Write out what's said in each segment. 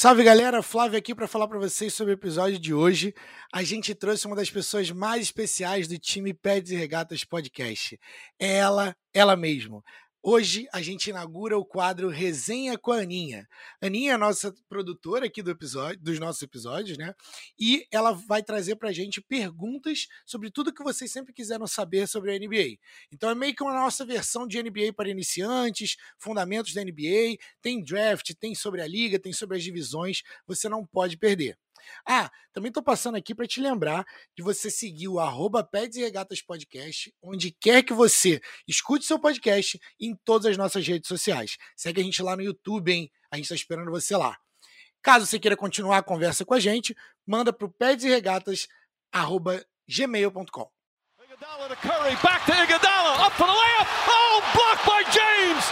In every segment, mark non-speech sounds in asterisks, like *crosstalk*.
Salve galera, Flávio aqui para falar para vocês sobre o episódio de hoje. A gente trouxe uma das pessoas mais especiais do time Peds e Regatas Podcast. É ela, ela mesmo, Hoje a gente inaugura o quadro Resenha com a Aninha. Aninha é a nossa produtora aqui do episódio, dos nossos episódios, né? E ela vai trazer pra gente perguntas sobre tudo que vocês sempre quiseram saber sobre a NBA. Então é meio que uma nossa versão de NBA para iniciantes, fundamentos da NBA, tem draft, tem sobre a liga, tem sobre as divisões, você não pode perder. Ah, também estou passando aqui para te lembrar de você seguir o arroba e Regatas Podcast, onde quer que você escute seu podcast em todas as nossas redes sociais. Segue a gente lá no YouTube, hein? A gente está esperando você lá. Caso você queira continuar a conversa com a gente, manda para o pedsregatas.gmail.com. Iguodala to Curry, back to Iguodala, up for the layup. Oh, blocked by James.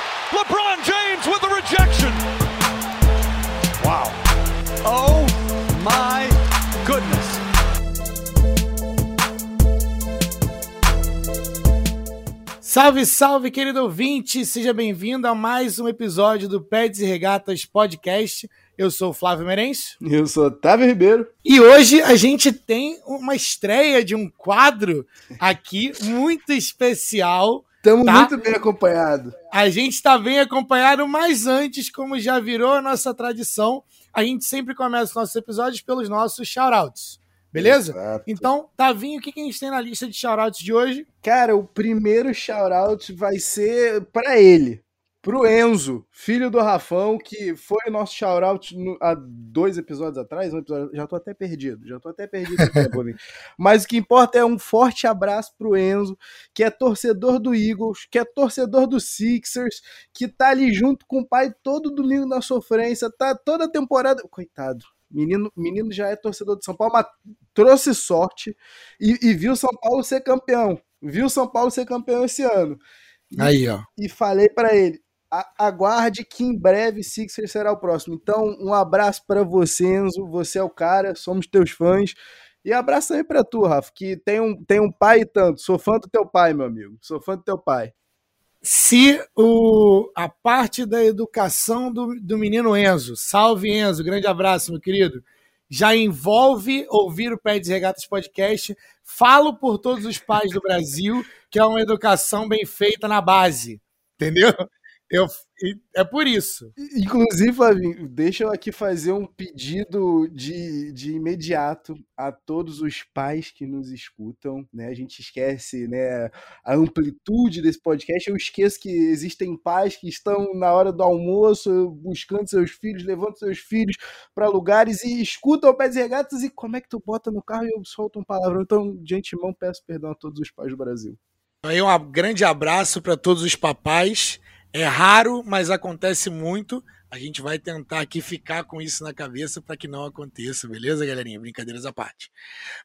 Salve, salve, querido ouvinte! Seja bem-vindo a mais um episódio do Pets e Regatas Podcast. Eu sou o Flávio Merencio. Eu sou Otávio Ribeiro. E hoje a gente tem uma estreia de um quadro aqui muito especial. Estamos tá? muito bem acompanhados. A gente está bem acompanhado, mas antes, como já virou a nossa tradição, a gente sempre começa os nossos episódios pelos nossos shoutouts. Beleza? Exato. Então, Tavinho, o que, que a gente tem na lista de shoutouts de hoje? Cara, o primeiro shoutout vai ser para ele pro Enzo, filho do Rafão, que foi o nosso shoutout há dois episódios atrás. Um episódio, já tô até perdido, já tô até perdido. tempo, *laughs* Mas o que importa é um forte abraço pro Enzo, que é torcedor do Eagles, que é torcedor do Sixers, que tá ali junto com o pai todo domingo na sofrência, tá toda a temporada. Coitado. Menino, menino já é torcedor de São Paulo, mas trouxe sorte e, e viu São Paulo ser campeão. Viu São Paulo ser campeão esse ano. E, Aí, ó. E falei para ele: aguarde que em breve Sixer será o próximo. Então, um abraço para você, Enzo. Você é o cara, somos teus fãs. E abraço aí para tu, Rafa, que tem um, tem um pai e tanto. Sou fã do teu pai, meu amigo. Sou fã do teu pai. Se o, a parte da educação do, do menino Enzo, salve Enzo, grande abraço, meu querido, já envolve ouvir o Pé de Regatas Podcast, falo por todos os pais do Brasil que é uma educação bem feita na base, entendeu? Eu, é por isso. Inclusive, Flavinho, deixa eu aqui fazer um pedido de, de imediato a todos os pais que nos escutam. Né? A gente esquece né, a amplitude desse podcast. Eu esqueço que existem pais que estão na hora do almoço buscando seus filhos, levando seus filhos para lugares e escutam o pé de regatas. E como é que tu bota no carro e eu solto um palavrão? Então, de antemão, peço perdão a todos os pais do Brasil. Aí, um grande abraço para todos os papais. É raro, mas acontece muito. A gente vai tentar aqui ficar com isso na cabeça para que não aconteça, beleza, galerinha? Brincadeiras à parte.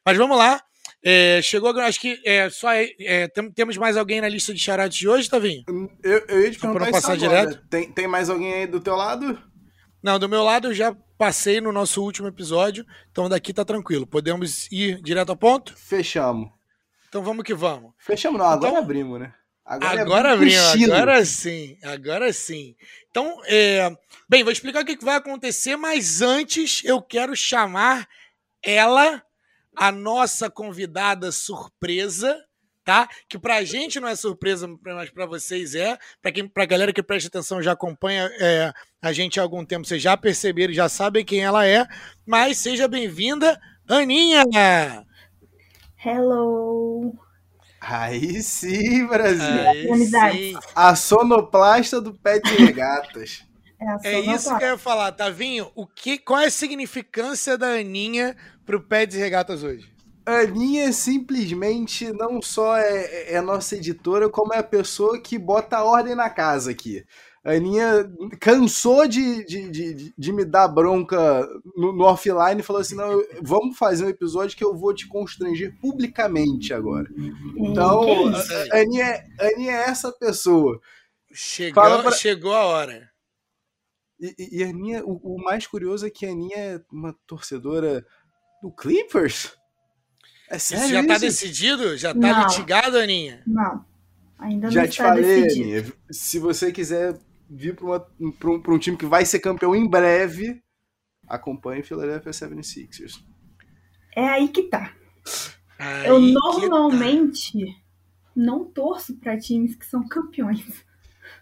Mas vamos lá. É, chegou, acho que é, só é, tem, temos mais alguém na lista de charates de hoje, Tavinho? Eu, eu ia te perguntar para passar direto. Tem, tem mais alguém aí do teu lado? Não, do meu lado eu já passei no nosso último episódio, então daqui tá tranquilo. Podemos ir direto ao ponto? Fechamos. Então vamos que vamos. Fechamos, não, agora então, abrimos, né? Agora, é agora abrimos, agora sim, agora sim. Então, é... bem, vou explicar o que vai acontecer, mas antes eu quero chamar ela, a nossa convidada surpresa, tá? Que pra gente não é surpresa, mas pra vocês é. Pra, quem, pra galera que presta atenção já acompanha é, a gente há algum tempo, vocês já perceberam, já sabem quem ela é. Mas seja bem-vinda, Aninha! Hello! Aí sim, Brasil. Aí sim. A sonoplasta do pé de regatas. É, é isso que eu ia falar, Tavinho. O que, qual é a significância da Aninha pro pé de regatas hoje? Aninha simplesmente não só é, é a nossa editora, como é a pessoa que bota a ordem na casa aqui. A Aninha cansou de, de, de, de me dar bronca no, no, offline e falou assim: não, vamos fazer um episódio que eu vou te constranger publicamente agora. Então, a Aninha, a Aninha é essa pessoa. Chegou, pra... chegou a hora. E, e a Aninha, o, o, mais curioso é que a Aninha é uma torcedora do Clippers? É sério? Isso já tá decidido? Já tá não. litigado, Aninha? Não. Ainda não Já te falei, decidido. Aninha, se você quiser vir para um, um time que vai ser campeão em breve, acompanhe Philadelphia 76ers. É aí que tá. Aí eu normalmente tá. não torço para times que são campeões.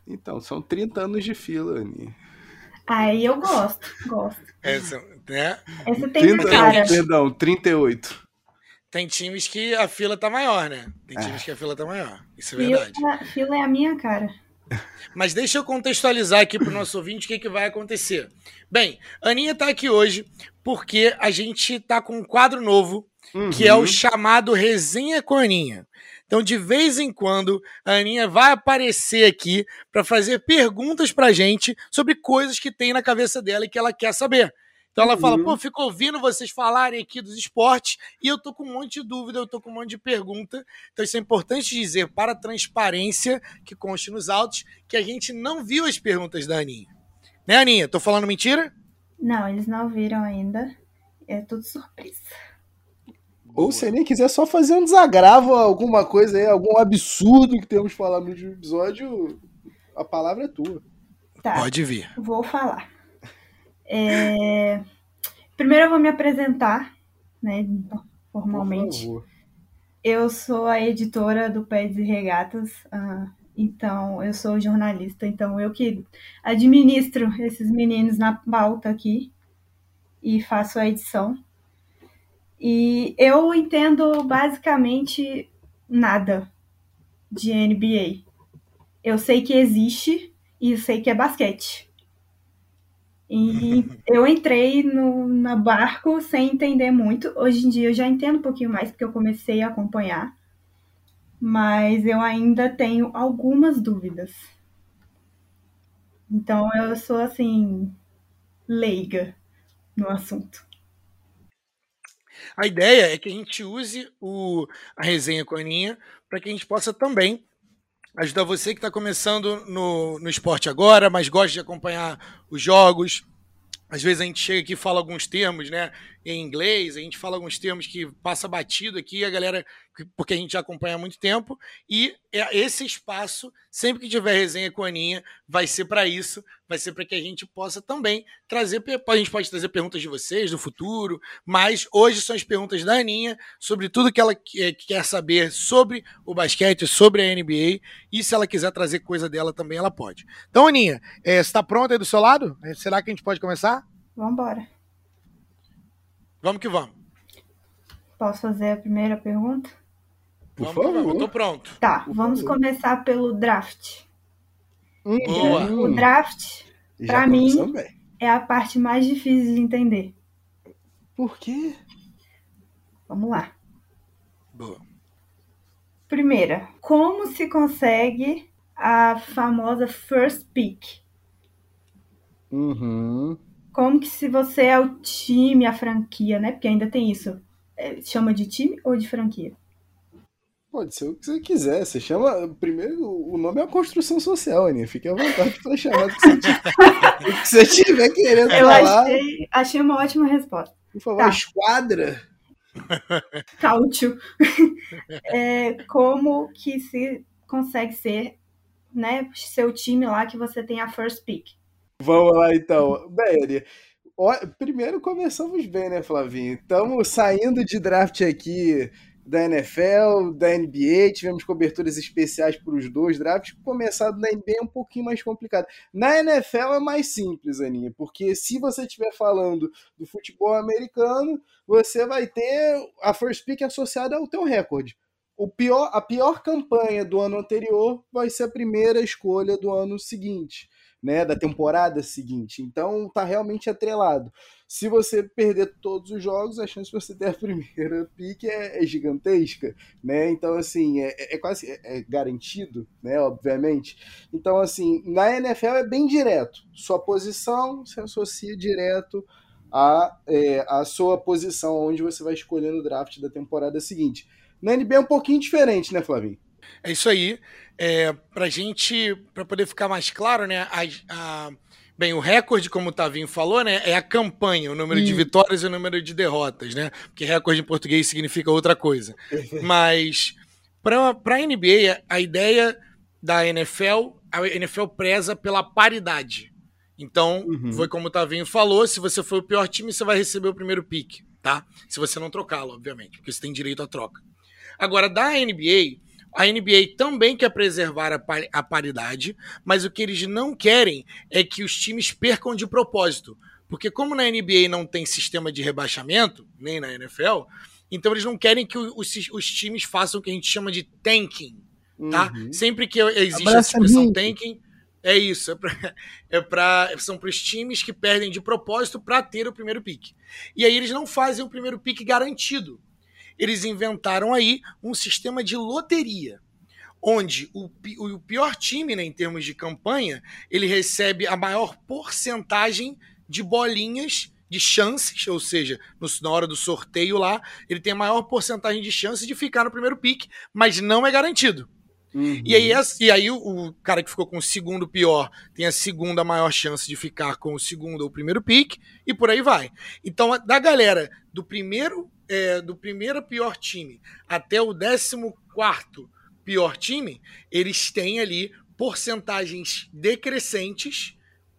Então, são 30 anos de fila, Ani. Aí eu gosto, gosto. Essa, né? Essa tem 30, cara. Perdão, 38. Tem times que a fila tá maior, né? Tem é. times que a fila tá maior. Isso é fila, verdade. Fila é a minha cara. Mas deixa eu contextualizar aqui para o nosso ouvinte o que, que vai acontecer. Bem, a Aninha está aqui hoje porque a gente está com um quadro novo, uhum. que é o uhum. chamado Resenha com Aninha. Então, de vez em quando, a Aninha vai aparecer aqui para fazer perguntas para a gente sobre coisas que tem na cabeça dela e que ela quer saber. Então ela fala, pô, uhum. fico ouvindo vocês falarem aqui dos esportes e eu tô com um monte de dúvida, eu tô com um monte de pergunta. Então isso é importante dizer para a transparência que conste nos autos que a gente não viu as perguntas da Aninha. Né, Aninha? Tô falando mentira? Não, eles não viram ainda. É tudo surpresa. Ou se nem quiser só fazer um desagravo, alguma coisa aí, algum absurdo que temos falado no último episódio, a palavra é tua. Tá, Pode vir. Vou falar. É... Primeiro eu vou me apresentar, né, formalmente. Eu sou a editora do Pés e Regatas, uh, então eu sou jornalista, então eu que administro esses meninos na pauta aqui e faço a edição. E eu entendo basicamente nada de NBA. Eu sei que existe e sei que é basquete. E eu entrei no na barco sem entender muito. Hoje em dia eu já entendo um pouquinho mais porque eu comecei a acompanhar. Mas eu ainda tenho algumas dúvidas. Então eu sou assim leiga no assunto. A ideia é que a gente use o, a resenha com a Aninha para que a gente possa também ajudar você que está começando no, no esporte agora, mas gosta de acompanhar os jogos. Às vezes a gente chega aqui e fala alguns termos, né, em inglês, a gente fala alguns termos que passa batido aqui, a galera, porque a gente já acompanha há muito tempo, e é esse espaço, sempre que tiver resenha com a Aninha, vai ser para isso, vai ser para que a gente possa também trazer, a gente pode trazer perguntas de vocês, do futuro, mas hoje são as perguntas da Aninha, sobre tudo que ela quer saber sobre o basquete, sobre a NBA, e se ela quiser trazer coisa dela também, ela pode. Então, Aninha, é, você está pronta aí do seu lado? Será que a gente pode começar? Vamos embora. Vamos que vamos. Posso fazer a primeira pergunta? Por vamos favor. Eu tô pronto. Tá, Por vamos favor. começar pelo draft. Hum, Boa. O draft, para mim, bem. é a parte mais difícil de entender. Por quê? Vamos lá. Boa. Primeira, como se consegue a famosa first pick? Uhum como que se você é o time, a franquia, né? Porque ainda tem isso. É, chama de time ou de franquia? Pode ser o que você quiser. Você chama. Primeiro, o nome é uma construção social, Aninha. Fique à vontade para chamar o que você tiver, *laughs* o que você tiver querendo Eu falar. Achei, achei uma ótima resposta. Por favor, tá. esquadra. *laughs* Cálcio. *laughs* é, como que se consegue ser, né? Seu time lá que você tem a first pick. Vamos lá então. Bem, primeiro começamos bem, né, Flavinho? Estamos saindo de draft aqui da NFL, da NBA, tivemos coberturas especiais para os dois drafts. Começado na NBA é um pouquinho mais complicado. Na NFL é mais simples, Aninha, porque se você estiver falando do futebol americano, você vai ter a first pick associada ao teu recorde. O pior, a pior campanha do ano anterior vai ser a primeira escolha do ano seguinte né, da temporada seguinte. Então tá realmente atrelado. Se você perder todos os jogos, a chance de você ter a *laughs* primeira pique é, é gigantesca, né? Então assim é, é, é quase é, é garantido, né? Obviamente. Então assim na NFL é bem direto. Sua posição se associa direto à, é, sua posição onde você vai escolher no draft da temporada seguinte. Na NBA é um pouquinho diferente, né, Flavinho? É isso aí. É, para gente, para poder ficar mais claro, né? A, a, bem, o recorde, como o Tavinho falou, né? É a campanha, o número de vitórias e o número de derrotas, né? Porque recorde em português significa outra coisa. Mas para a NBA, a ideia da NFL, a NFL preza pela paridade. Então, uhum. foi como o Tavinho falou: se você for o pior time, você vai receber o primeiro pick, tá? Se você não trocá-lo, obviamente, porque você tem direito à troca. Agora, da NBA, a NBA também quer preservar a, par a paridade, mas o que eles não querem é que os times percam de propósito. Porque, como na NBA não tem sistema de rebaixamento, nem na NFL, então eles não querem que os, os times façam o que a gente chama de tanking. Tá? Uhum. Sempre que existe a expressão tanking, é isso. É pra, é pra, são para os times que perdem de propósito para ter o primeiro pick. E aí eles não fazem o primeiro pick garantido eles inventaram aí um sistema de loteria, onde o, o pior time, né, em termos de campanha, ele recebe a maior porcentagem de bolinhas de chances, ou seja, no, na hora do sorteio lá, ele tem a maior porcentagem de chances de ficar no primeiro pick, mas não é garantido. Uhum. E aí, e aí o, o, cara que ficou com o segundo pior tem a segunda maior chance de ficar com o segundo ou primeiro pick, e por aí vai. Então, da galera do primeiro é, do primeiro pior time até o décimo quarto pior time, eles têm ali porcentagens decrescentes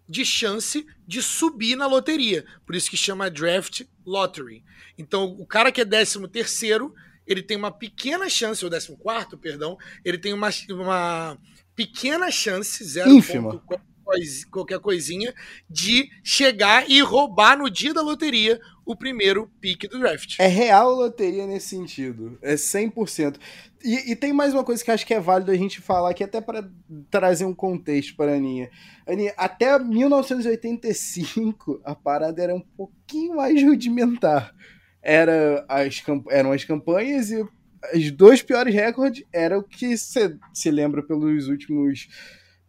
de chance de subir na loteria. Por isso que chama draft lottery. Então, o cara que é décimo terceiro, ele tem uma pequena chance, ou décimo quarto, perdão, ele tem uma, uma pequena chance, zero Ínfima. qualquer coisinha, de chegar e roubar no dia da loteria o primeiro pick do draft. É real loteria nesse sentido. É 100%. E, e tem mais uma coisa que acho que é válido a gente falar aqui, até para trazer um contexto para a Aninha. Aninha, até 1985, a parada era um pouquinho mais rudimentar. Era as, eram as campanhas e os dois piores recordes era o que você se lembra pelos últimos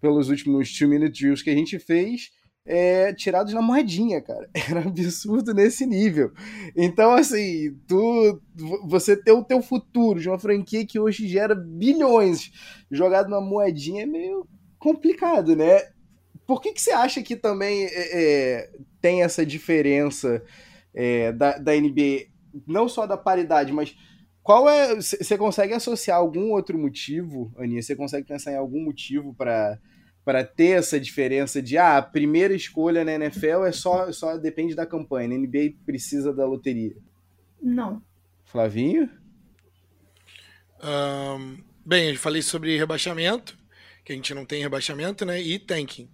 pelos últimos two minute drills que a gente fez é, tirados na moedinha, cara. *laughs* Era absurdo nesse nível. Então, assim, tu, você ter o teu futuro de uma franquia que hoje gera bilhões jogado na moedinha é meio complicado, né? Por que, que você acha que também é, é tem essa diferença é, da, da NBA, não só da paridade, mas qual é. Você consegue associar algum outro motivo, Aninha? Você consegue pensar em algum motivo para para ter essa diferença de ah, a primeira escolha na NFL é só, só depende da campanha, na NBA precisa da loteria? Não. Flavinho? Um, bem, eu falei sobre rebaixamento, que a gente não tem rebaixamento, né? E tanking.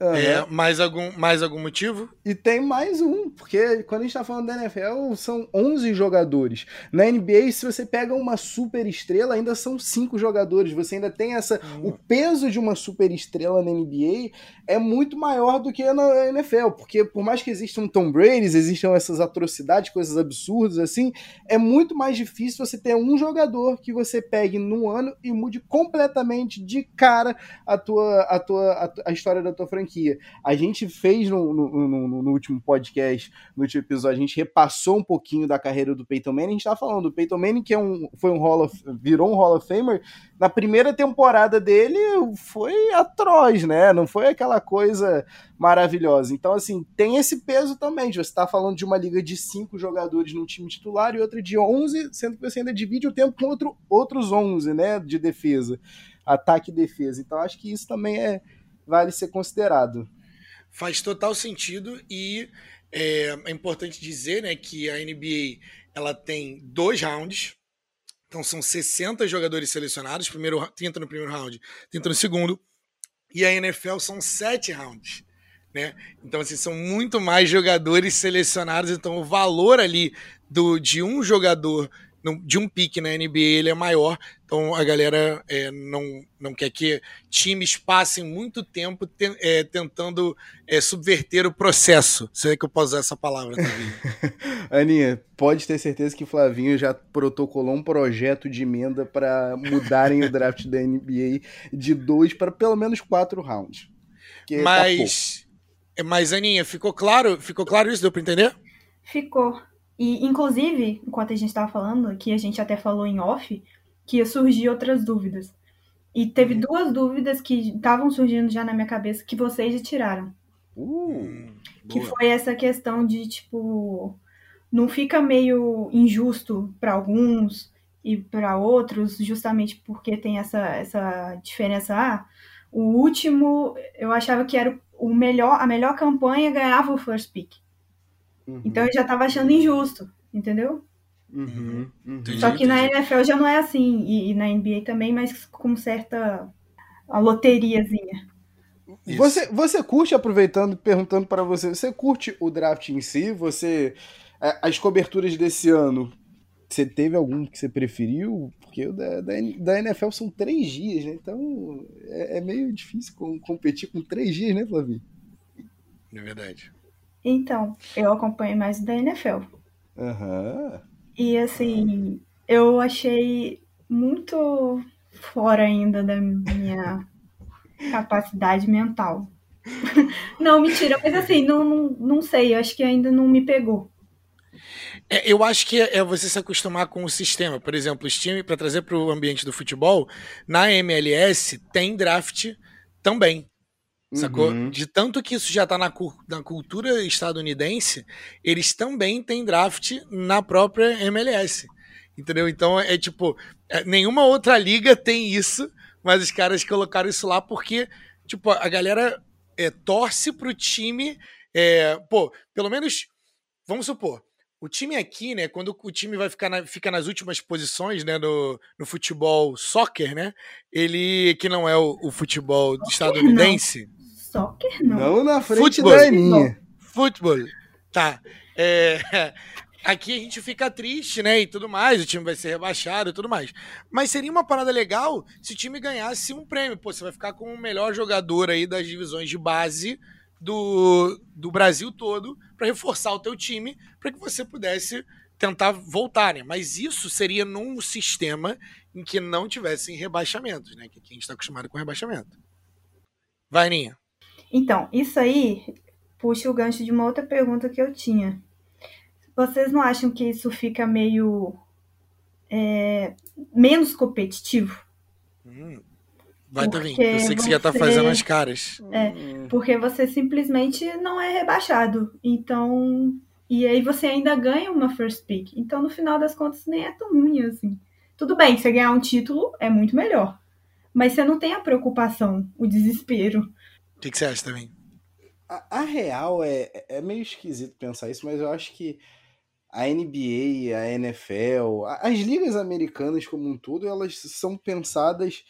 Uhum. É, mais algum, mais algum motivo? E tem mais um, porque quando a gente tá falando da NFL, são 11 jogadores. Na NBA, se você pega uma super estrela, ainda são 5 jogadores. Você ainda tem essa. Uhum. O peso de uma super estrela na NBA é muito maior do que na NFL, porque por mais que existam Tom Brady, existam essas atrocidades, coisas absurdas assim, é muito mais difícil você ter um jogador que você pegue num ano e mude completamente de cara a tua a tua a, a história da tua franquia franquia. A gente fez no, no, no, no, último podcast, no último episódio, a gente repassou um pouquinho da carreira do Peyton Manning. A gente tá falando do Peyton Manning, que é um, foi um Hall of, virou um Hall of Famer. Na primeira temporada dele foi atroz, né? Não foi aquela coisa maravilhosa. Então, assim, tem esse peso também. Você está falando de uma liga de cinco jogadores num time titular e outra de 11, sendo que você ainda divide o tempo com outro, outros 11, né? De defesa ataque e defesa. Então acho que isso também é, vale ser considerado. Faz total sentido e é, é, importante dizer né, que a NBA ela tem dois rounds, então são 60 jogadores selecionados, primeiro 30 no primeiro round, 30 no segundo, e a NFL são sete rounds. Né? Então, assim, são muito mais jogadores selecionados, então o valor ali do, de um jogador de um pique na NBA ele é maior, então a galera é, não, não quer que times passem muito tempo te, é, tentando é, subverter o processo. Se é que eu posso usar essa palavra também. *laughs* Aninha, pode ter certeza que Flavinho já protocolou um projeto de emenda para mudarem o draft da NBA de dois para pelo menos quatro rounds. Tá mas, tá mas Aninha, ficou claro? Ficou claro isso? Deu para entender? Ficou. E, inclusive, enquanto a gente estava falando, que a gente até falou em off, que ia surgir outras dúvidas. E teve uhum. duas dúvidas que estavam surgindo já na minha cabeça que vocês já tiraram. Uh, que boa. foi essa questão de, tipo, não fica meio injusto para alguns e para outros, justamente porque tem essa, essa diferença. Ah, o último, eu achava que era o melhor, a melhor campanha ganhava o first pick. Uhum. Então eu já tava achando injusto, entendeu? Uhum. Uhum. Só que na NFL já não é assim, e, e, na NBA também, mas com certa a loteriazinha. Você, você curte, aproveitando, perguntando para você, você curte o draft em si? Você. É, as coberturas desse ano, você teve algum que você preferiu? Porque o da, da, da NFL são três dias, né? Então é, é meio difícil com, competir com três dias, né, Flavinho? É verdade. Então, eu acompanho mais da NFL. Aham. Uhum. E assim, eu achei muito fora ainda da minha *laughs* capacidade mental. *laughs* não, mentira, mas assim, não, não, não sei, acho que ainda não me pegou. É, eu acho que é você se acostumar com o sistema. Por exemplo, os times, para trazer para o ambiente do futebol, na MLS tem draft também. Sacou? Uhum. De tanto que isso já está na, na cultura estadunidense, eles também têm draft na própria MLS. Entendeu? Então é tipo, é, nenhuma outra liga tem isso, mas os caras colocaram isso lá porque, tipo, a galera é, torce pro time. É, pô, pelo menos, vamos supor, o time aqui, né, quando o time vai ficar na, fica nas últimas posições, né, no, no futebol soccer, né, ele, que não é o, o futebol estadunidense. Não. Soccer não. Não na frente futebol. da Aninha. Futebol. Tá. É, *laughs* aqui a gente fica triste, né, e tudo mais, o time vai ser rebaixado e tudo mais. Mas seria uma parada legal se o time ganhasse um prêmio. Pô, você vai ficar com o melhor jogador aí das divisões de base do, do Brasil todo para reforçar o teu time, para que você pudesse tentar voltar, né? Mas isso seria num sistema em que não tivessem rebaixamentos, né? Que a gente está acostumado com rebaixamento. Vai, Ninha. Então, isso aí puxa o gancho de uma outra pergunta que eu tinha. Vocês não acham que isso fica meio é, menos competitivo? Hum, Vai também. Eu sei que você já tá fazendo as caras. É, porque você simplesmente não é rebaixado. Então. E aí você ainda ganha uma first pick. Então, no final das contas, nem é tão ruim assim. Tudo bem, você ganhar um título é muito melhor. Mas você não tem a preocupação, o desespero. O que, que você acha também? A, a, real é, é meio esquisito pensar isso, mas eu acho que a NBA, a NFL, as ligas americanas como um todo, elas são pensadas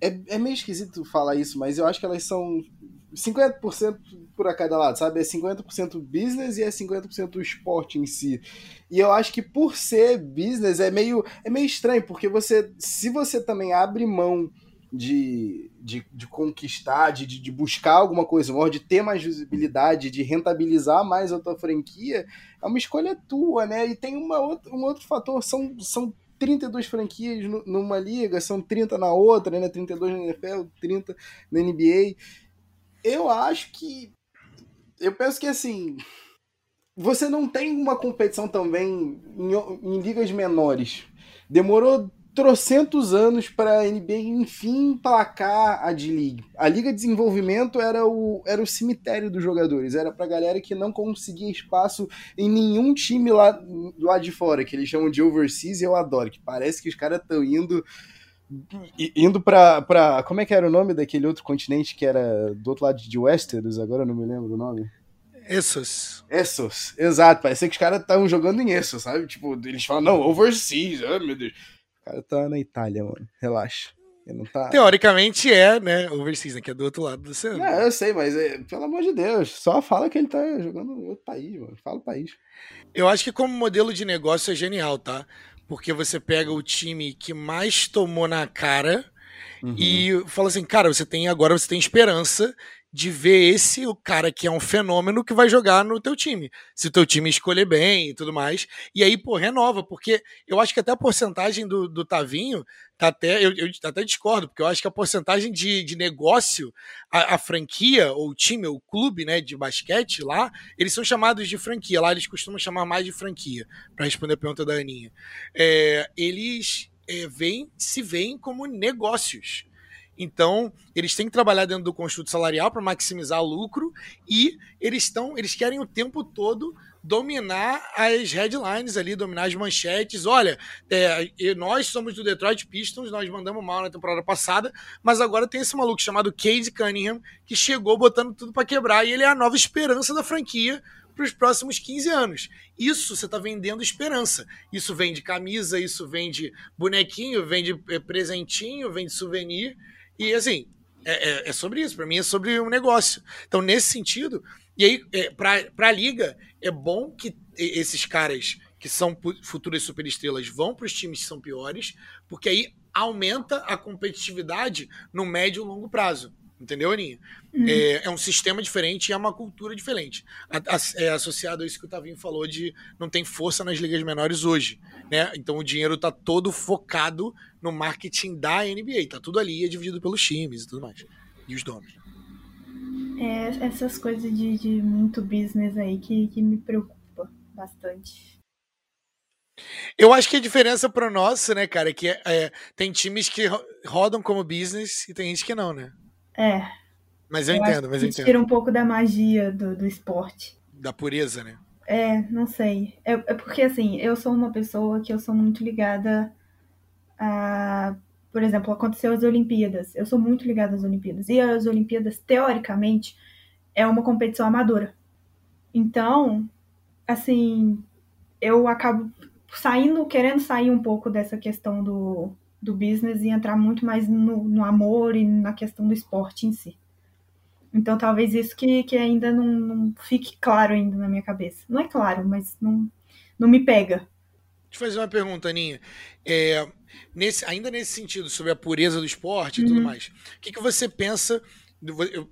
é, é meio esquisito falar isso, mas eu acho que elas são 50% por cada lado, sabe? É 50% business e é 50% o esporte em si. E eu acho que por ser business é meio, é meio estranho, porque você, se você também abre mão de, de, de conquistar, de, de buscar alguma coisa maior, de ter mais visibilidade, de rentabilizar mais a tua franquia, é uma escolha tua, né? E tem uma um outro fator, são, são 32 franquias numa liga, são 30 na outra, né? 32 na NFL, 30 na NBA. Eu acho que. Eu penso que assim. Você não tem uma competição também em, em ligas menores. Demorou trocentos anos para a NBA enfim placar a D-League. A Liga de Desenvolvimento era o, era o cemitério dos jogadores, era pra galera que não conseguia espaço em nenhum time lá, lá de fora, que eles chamam de overseas, e eu adoro, que parece que os caras estão indo indo pra, pra. Como é que era o nome daquele outro continente que era do outro lado de Westeros? Agora eu não me lembro o nome. Essos. Essos, exato. Parece que os caras estavam jogando em Essos, sabe? Tipo, eles falam, não, overseas, oh meu Deus cara tá na Itália, mano. Relaxa. Ele não tá... Teoricamente é, né? Overseas, né? Que é do outro lado do oceano. É, eu sei, mas é, pelo amor de Deus, só fala que ele tá jogando em outro país, mano. Fala o país. Eu acho que como modelo de negócio é genial, tá? Porque você pega o time que mais tomou na cara uhum. e fala assim, cara, você tem agora você tem esperança de ver esse o cara que é um fenômeno que vai jogar no teu time. Se o teu time escolher bem e tudo mais. E aí, pô, renova, porque eu acho que até a porcentagem do, do Tavinho tá até. Eu, eu até discordo, porque eu acho que a porcentagem de, de negócio, a, a, franquia, ou o time, ou o clube, né, de basquete lá, eles são chamados de franquia. Lá eles costumam chamar mais de franquia, para responder a pergunta da Aninha. É, eles é, veem, se veem como negócios. Então, eles têm que trabalhar dentro do construto salarial para maximizar lucro e eles estão, eles querem o tempo todo dominar as headlines ali, dominar as manchetes. Olha, é, nós somos do Detroit Pistons, nós mandamos mal na temporada passada, mas agora tem esse maluco chamado Cade Cunningham que chegou botando tudo para quebrar e ele é a nova esperança da franquia para os próximos 15 anos. Isso você está vendendo esperança. Isso vende camisa, isso vende bonequinho, vende é, presentinho, vende souvenir. E assim, é, é, é sobre isso. Para mim é sobre um negócio. Então, nesse sentido, e aí, é, para a liga, é bom que esses caras que são futuras superestrelas vão para os times que são piores, porque aí aumenta a competitividade no médio e longo prazo. Entendeu, Aninha? Uhum. É, é, um sistema diferente e é uma cultura diferente. A, a, é associado a isso que o Tavinho falou de não tem força nas ligas menores hoje. Né? Então o dinheiro está todo focado no marketing da NBA. Tá tudo ali, é dividido pelos times e tudo mais. E os donos. É, essas coisas de, de muito business aí que, que me preocupa bastante. Eu acho que a diferença pro nosso, né, cara, é que é, tem times que rodam como business e tem gente que não, né? É. Mas eu, eu entendo, mas eu entendo. Tira um pouco da magia do, do esporte. Da pureza, né? É, não sei. É, é porque, assim, eu sou uma pessoa que eu sou muito ligada a por exemplo, aconteceu as Olimpíadas. Eu sou muito ligada às Olimpíadas. E as Olimpíadas, teoricamente, é uma competição amadora. Então, assim, eu acabo saindo, querendo sair um pouco dessa questão do, do business e entrar muito mais no, no amor e na questão do esporte em si. Então, talvez isso que, que ainda não, não fique claro ainda na minha cabeça. Não é claro, mas não, não me pega. Deixa eu fazer uma pergunta, Aninha. É, nesse, ainda nesse sentido, sobre a pureza do esporte e tudo uhum. mais, o que, que você pensa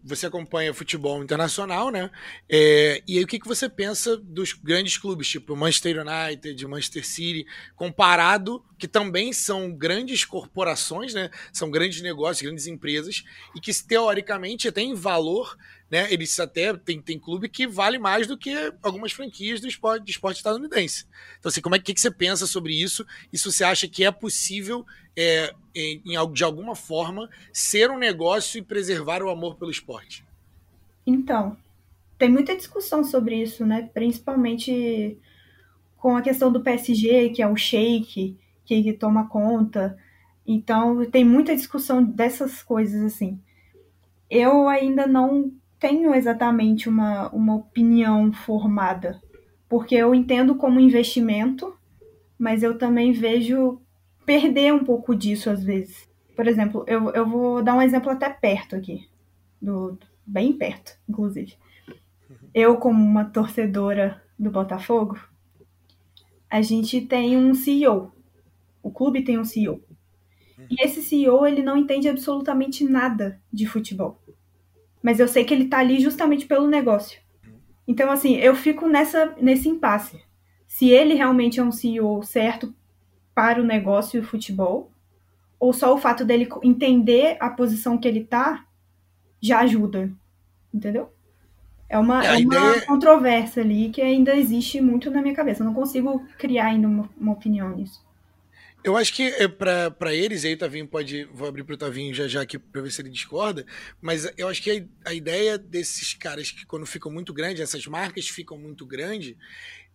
você acompanha futebol internacional, né? É, e aí o que, que você pensa dos grandes clubes, tipo Manchester United, Manchester City, comparado, que também são grandes corporações, né? São grandes negócios, grandes empresas, e que teoricamente têm valor né? Eles até tem, tem clube que vale mais do que algumas franquias do esporte, do esporte estadunidense. Então, assim, como é que, que você pensa sobre isso? Isso você acha que é possível, é, em, de alguma forma, ser um negócio e preservar o amor pelo esporte? Então, tem muita discussão sobre isso, né? Principalmente com a questão do PSG, que é o Sheik, que, que toma conta. Então, tem muita discussão dessas coisas, assim. Eu ainda não tenho exatamente uma, uma opinião formada, porque eu entendo como investimento, mas eu também vejo perder um pouco disso às vezes. Por exemplo, eu, eu vou dar um exemplo até perto aqui, do, bem perto, inclusive. Eu, como uma torcedora do Botafogo, a gente tem um CEO. O clube tem um CEO. E esse CEO, ele não entende absolutamente nada de futebol mas eu sei que ele tá ali justamente pelo negócio. Então, assim, eu fico nessa, nesse impasse. Se ele realmente é um CEO certo para o negócio e o futebol, ou só o fato dele entender a posição que ele tá já ajuda. Entendeu? É uma, é, é uma ideia... controvérsia ali que ainda existe muito na minha cabeça. Eu não consigo criar ainda uma, uma opinião nisso. Eu acho que é para eles, aí o Tavinho pode. Vou abrir para o Tavinho já já aqui para ver se ele discorda, mas eu acho que a, a, ideia desses caras que, quando ficam muito grandes, essas marcas ficam muito grandes,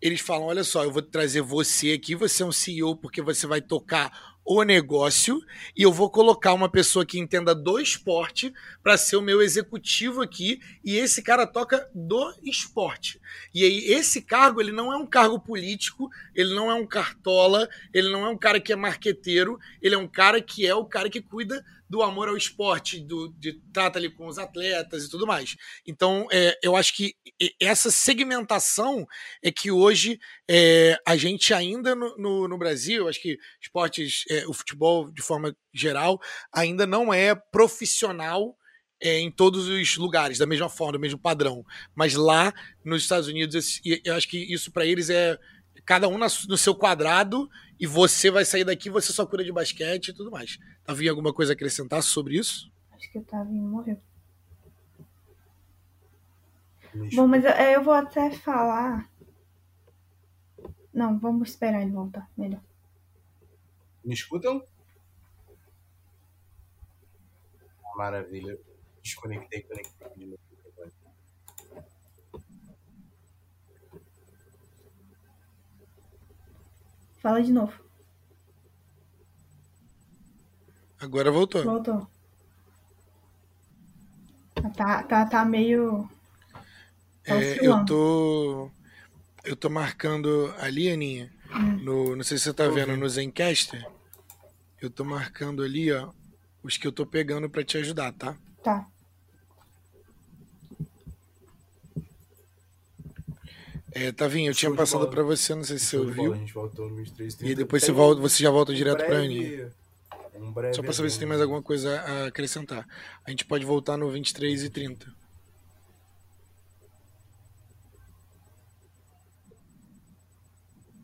eles falam: olha só, eu vou trazer você aqui, você é um CEO porque você vai tocar o negócio e eu vou colocar uma pessoa que entenda do esporte para ser o meu executivo aqui e esse cara toca do esporte. E aí esse cargo, ele não é um cargo político, ele não é um cartola, ele não é um cara que é marqueteiro, ele é um cara que é o cara que cuida do amor ao esporte, do, de trata ali com os atletas e tudo mais. Então, é, eu acho que essa segmentação é que hoje é, a gente ainda no, no, no, Brasil, acho que esportes, é, o futebol de forma geral, ainda não é profissional é, em todos os lugares, da mesma forma, do mesmo padrão. Mas lá nos Estados Unidos, eu acho que isso para eles é cada um no seu quadrado e você vai sair daqui, você só cura de basquete e tudo mais. Havia alguma coisa a acrescentar sobre isso? Acho que o Tavinho morreu. Bom, mas eu, eu vou até falar. Não, vamos esperar ele voltar. Melhor. Me escutam? Maravilha. Desconectei, conectei de novo. Fala de novo. Agora voltou. Voltou. Tá, tá, tá meio. Tá é, eu tô. Eu tô marcando ali, Aninha. Hum. No, não sei se você tá vendo no Zencaster. Eu tô marcando ali, ó. Os que eu tô pegando para te ajudar, tá? Tá. É, Tavinho, eu tinha passado para você, não sei se você ouviu. A gente voltou no 23, E depois você, volta, você já volta direto para pra Aninha. Um Só para saber se tem mais alguma coisa a acrescentar. A gente pode voltar no 23 e 30.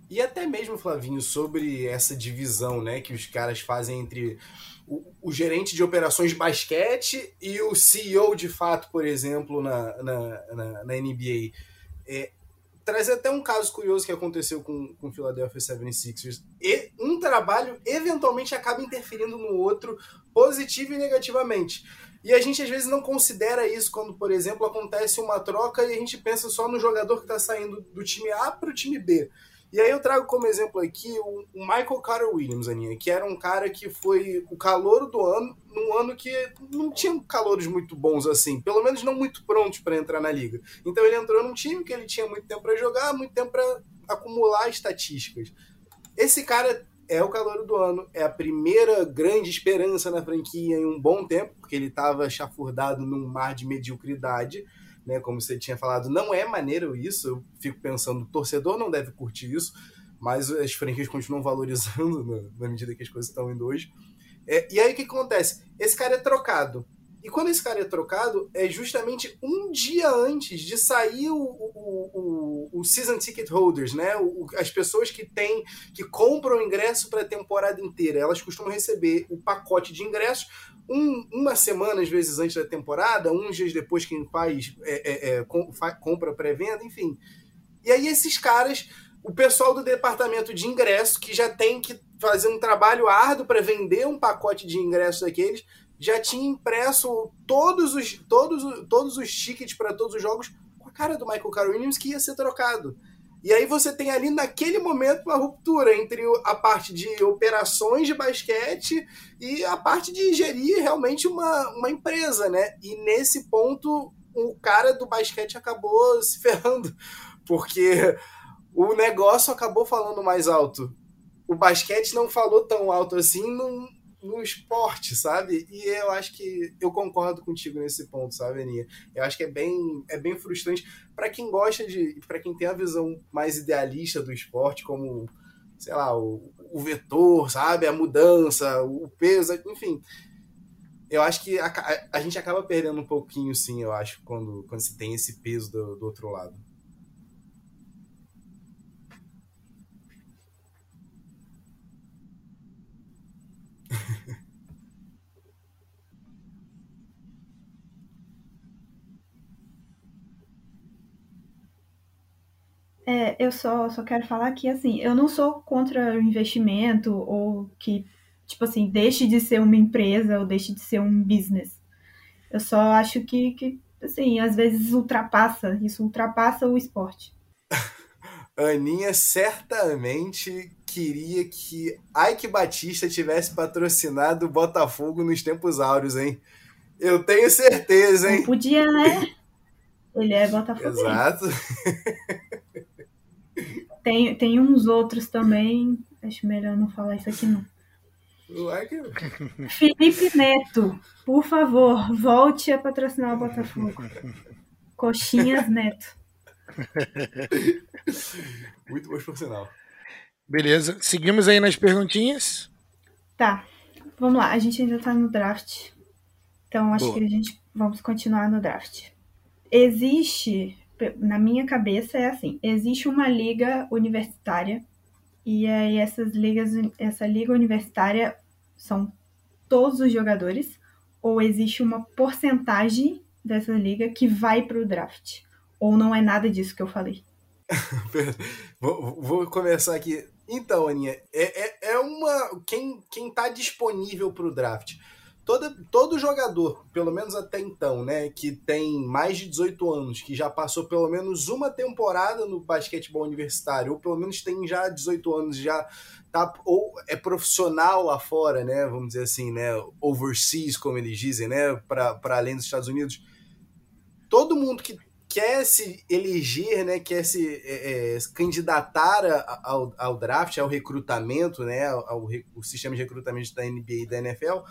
E até mesmo, Flavinho, sobre essa divisão né, que os caras fazem entre o, o, gerente de operações de basquete e o CEO de fato, por exemplo, na, na, na, na NBA. É, traz até um caso curioso que aconteceu com, com o Philadelphia 76ers. E um trabalho eventualmente acaba interferindo no outro, positivo e negativamente. E a gente às vezes não considera isso quando, por exemplo, acontece uma troca e a gente pensa só no jogador que está saindo do time A para o time B. E aí eu trago como exemplo aqui o Michael Carter Williams, Aninha, que era um cara que foi o calor do ano, num ano que não tinha calores muito bons assim, pelo menos não muito prontos para entrar na liga. Então ele entrou num time que ele tinha muito tempo para jogar, muito tempo para acumular estatísticas. Esse cara é o calor do ano, é a primeira grande esperança na franquia em um bom tempo, porque ele estava chafurdado num mar de mediocridade né? Como você tinha falado, não é maneiro isso. Eu fico pensando, o torcedor não deve curtir isso, mas as franquias continuam *laughs* valorizando na, na medida que as coisas estão indo hoje. É, e aí o que acontece? Esse cara é trocado. E quando esse cara é trocado, é justamente um dia antes de sair o, o, o, o season ticket holders, né? O, as pessoas que têm, que compram ingresso para a temporada inteira, elas costumam receber o pacote de ingressos um, uma semana, às vezes, antes da temporada, uns dias depois quem faz, é, é, é, com, compra pré-venda, enfim. E aí esses caras, o pessoal do departamento de ingresso, que já tem que fazer um trabalho árduo para vender um pacote de ingressos daqueles, já tinha impresso todos os, todos, todos os tickets para todos os jogos com a cara do Michael Carter Williams que ia ser trocado. E aí você tem ali naquele momento uma ruptura entre a parte de operações de basquete e a parte de gerir realmente uma, uma empresa, né? E nesse ponto o cara do basquete acabou *laughs* se ferrando, porque o negócio acabou falando mais alto. O basquete não falou tão alto assim, não, no esporte, sabe? E eu acho que eu concordo contigo nesse ponto, sabe, Aninha? Eu acho que é bem, é bem frustrante para quem gosta de, para quem tem a visão mais idealista do esporte, como, sei lá, o, o vetor, sabe? A mudança, o peso, enfim. Eu acho que a, a, gente acaba perdendo um pouquinho, sim, eu acho, quando, quando se tem esse peso do, do outro lado. *laughs* É, eu só, só quero falar que, assim, eu não sou contra o investimento ou que, tipo assim, deixe de ser uma empresa ou deixe de ser um business. Eu só acho que, que assim, às vezes ultrapassa, isso ultrapassa o esporte. Aninha certamente queria que Ike Batista tivesse patrocinado o Botafogo nos tempos áureos, hein? Eu tenho certeza, hein? Não podia, né? Ele é Botafogo. Exato. *laughs* Tem, tem uns outros também. Acho melhor não falar isso aqui, não. Felipe Neto, por favor, volte a patrocinar o Botafogo. *laughs* Coxinhas Neto. *laughs* Muito bom por sinal. Beleza. Seguimos aí nas perguntinhas. Tá. Vamos lá. A gente ainda tá no draft. Então acho Boa. que a gente vamos continuar no draft. Existe, na minha cabeça é assim, existe uma liga universitária e aí essas ligas, essa liga universitária são todos os jogadores ou existe uma porcentagem dessa liga que vai para o draft? Ou não é nada disso que eu falei? *laughs* vou, vou, começar aqui. Então, Aninha, é, é, é uma. Quem, quem tá disponível para o draft? todo, todo jogador, pelo menos até então, né, que tem mais de 18 anos, que já passou pelo menos uma temporada no basquetebol universitário, ou pelo menos tem já 18 anos, já tá ou é profissional lá fora, né, vamos dizer assim, né, overseas, como eles dizem, né, para além dos Estados Unidos. Todo mundo que quer se eleger, né, quer se, é, é, candidatar ao, ao, draft, ao recrutamento, né, ao, ao, sistema de recrutamento da NBA e da NFL,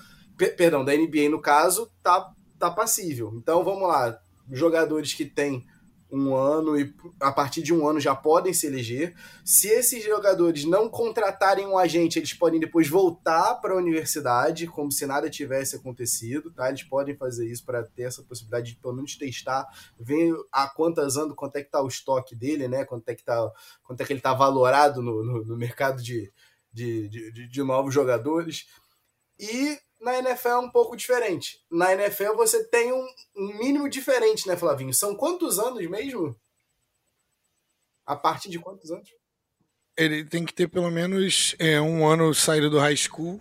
perdão, da NBA no caso, tá, tá passível. Então vamos lá, jogadores que têm um ano e a partir de um ano já podem se eleger. Se esses jogadores não contratarem um agente, eles podem depois voltar para a universidade, como se nada tivesse acontecido, tá? Eles podem fazer isso para ter essa possibilidade de pelo menos testar, ver a quantas anos, quanto é que tá o estoque dele, né? Quanto é que tá, quanto é que ele tá valorado no, no, no mercado de, de, de, de novos jogadores. E na NFL é um pouco diferente. Na NFL você tem um, um, mínimo diferente, né, Flavinho? São quantos anos mesmo? A partir de quantos anos? Ele tem que ter pelo menos é, um ano saído do high school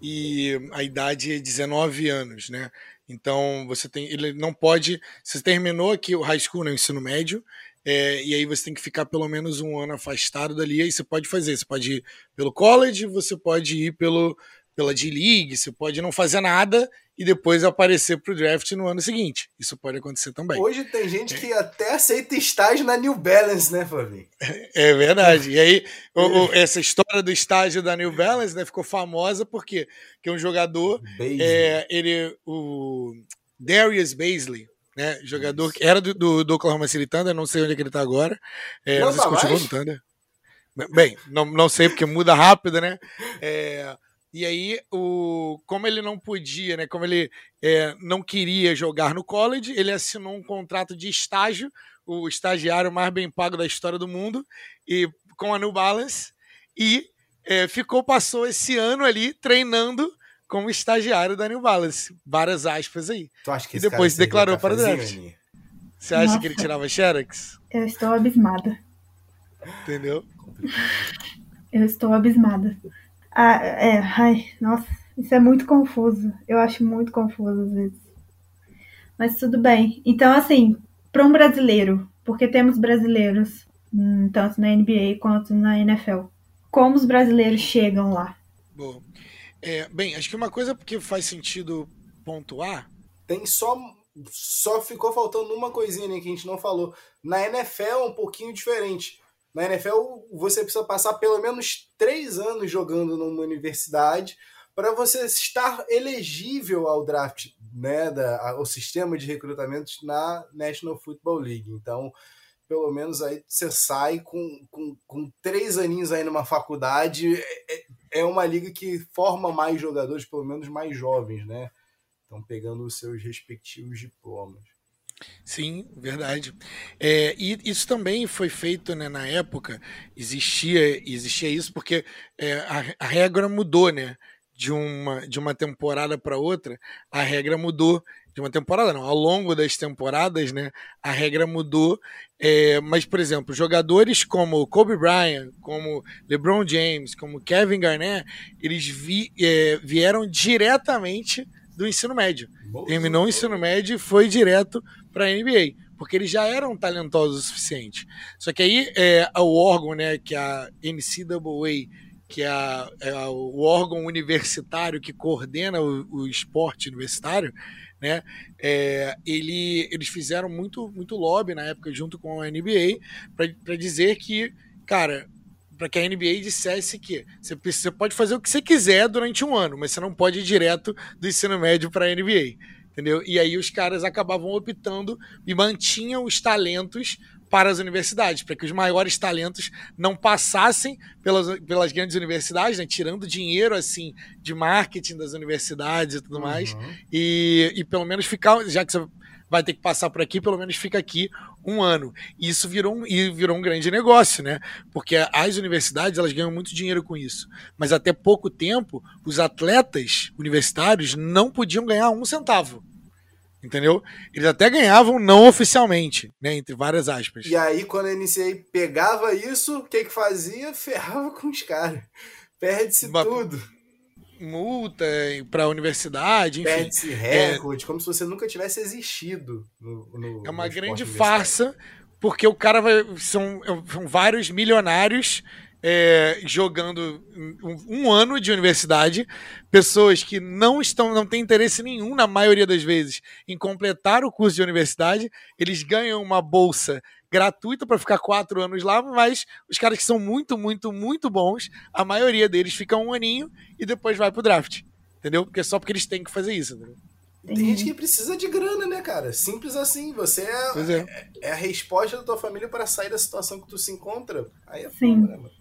e a idade é 19 anos, né? Então você tem, ele não pode, você terminou aqui o high school, né, o ensino médio, é, e aí você tem que ficar pelo menos um ano afastado dali. Aí você pode fazer, você pode ir pelo college, você pode ir pelo pela D-League, você pode não fazer nada e depois aparecer para o draft no ano seguinte. Isso pode acontecer também. Hoje tem gente que até aceita estágio na New Balance, né, Fabinho? É verdade. E aí, o, o, *laughs* essa história do estágio da New Balance né, ficou famosa porque que um jogador, é, ele, o Darius Baisley, né, jogador que era do, do, do, Oklahoma City Thunder, não sei onde é que ele está agora. É, não, se continua no Thunder. Bem, não, não sei porque muda rápido, né? É, e aí, o, como ele não podia, né? Como ele é, não queria jogar no college, ele assinou um contrato de estágio, o estagiário mais bem pago da história do mundo, e com a New Balance, e é, ficou, passou esse ano ali treinando como estagiário da New Balance. Várias aspas aí. Tu acha que e depois declarou para o draft. Você acha Nossa, que ele tirava Xerox? Eu estou abismada. Entendeu? Eu estou abismada. Ah, é, ai, nossa, isso é muito confuso. Eu acho muito confuso às vezes. Mas tudo bem. Então, assim, para um brasileiro, porque temos brasileiros, hum, tanto na NBA quanto na NFL, como os brasileiros chegam lá? Bom, é, bem, acho que uma coisa que faz sentido pontuar. Tem só. Só ficou faltando uma coisinha né, que a gente não falou. Na NFL é um pouquinho diferente na NFL, você precisa passar pelo menos três anos jogando numa universidade para você estar elegível ao draft, né, da, ao sistema de recrutamento na National Football League. Então, pelo menos aí você sai com, com, com três aninhos aí numa faculdade. É, é uma liga que forma mais jogadores, pelo menos mais jovens, né? Estão pegando os seus respectivos diplomas. Sim, verdade. É, e isso também foi feito né, na época, existia, existia isso porque é, a, a, regra mudou, né? De uma, de uma temporada para outra, a regra mudou. De uma temporada, não, ao longo das temporadas, né? A regra mudou. É, mas, por exemplo, jogadores como Kobe Bryant, como LeBron James, como Kevin Garnett, eles vi, é, vieram diretamente do ensino médio. Terminou o ensino médio e foi direto para a NBA, porque eles já eram talentosos o suficiente. Só que aí é, o órgão, né, que é a NCAA, que é, a, é o órgão universitário que coordena o, o esporte universitário, né? É, ele, eles fizeram muito, muito lobby na época junto com a NBA para dizer que, cara, para que a NBA dissesse que você, você pode fazer o que você quiser durante um ano, mas você não pode ir direto do ensino médio para a NBA entendeu? E aí os caras acabavam optando e mantinham os talentos para as universidades, para que os maiores talentos não passassem pelas, pelas grandes universidades, né, tirando dinheiro assim de marketing das universidades e tudo uhum. mais, e, e pelo menos ficar, já que você vai ter que passar por aqui, pelo menos fica aqui um ano. E isso virou um, e virou um grande negócio, né? Porque as universidades elas ganham muito dinheiro com isso. Mas até pouco tempo, os atletas universitários não podiam ganhar um centavo. Entendeu? Eles até ganhavam não oficialmente, né? Entre várias aspas. E aí, quando a NCAA pegava isso, o que que fazia? Ferrava com os caras. Perde-se tudo. Multa para a universidade, enfim. Perde-se recorde, é, como se você nunca tivesse existido. No, no, é uma grande farsa, porque o cara vai. São, são vários milionários é, jogando um, um, ano de universidade, pessoas que não estão, não têm interesse nenhum, na maioria das vezes, em completar o curso de universidade, eles ganham uma bolsa gratuita para ficar quatro anos lá, mas os caras que são muito, muito, muito bons, a maioria deles fica um aninho e depois vai pro draft. Entendeu? Porque é só porque eles têm que fazer isso. Entendeu? Tem gente que precisa de grana, né, cara? Simples assim. Você é, é. é, é a resposta da tua família para sair da situação que tu se encontra. Aí é Sim. foda, né, mano?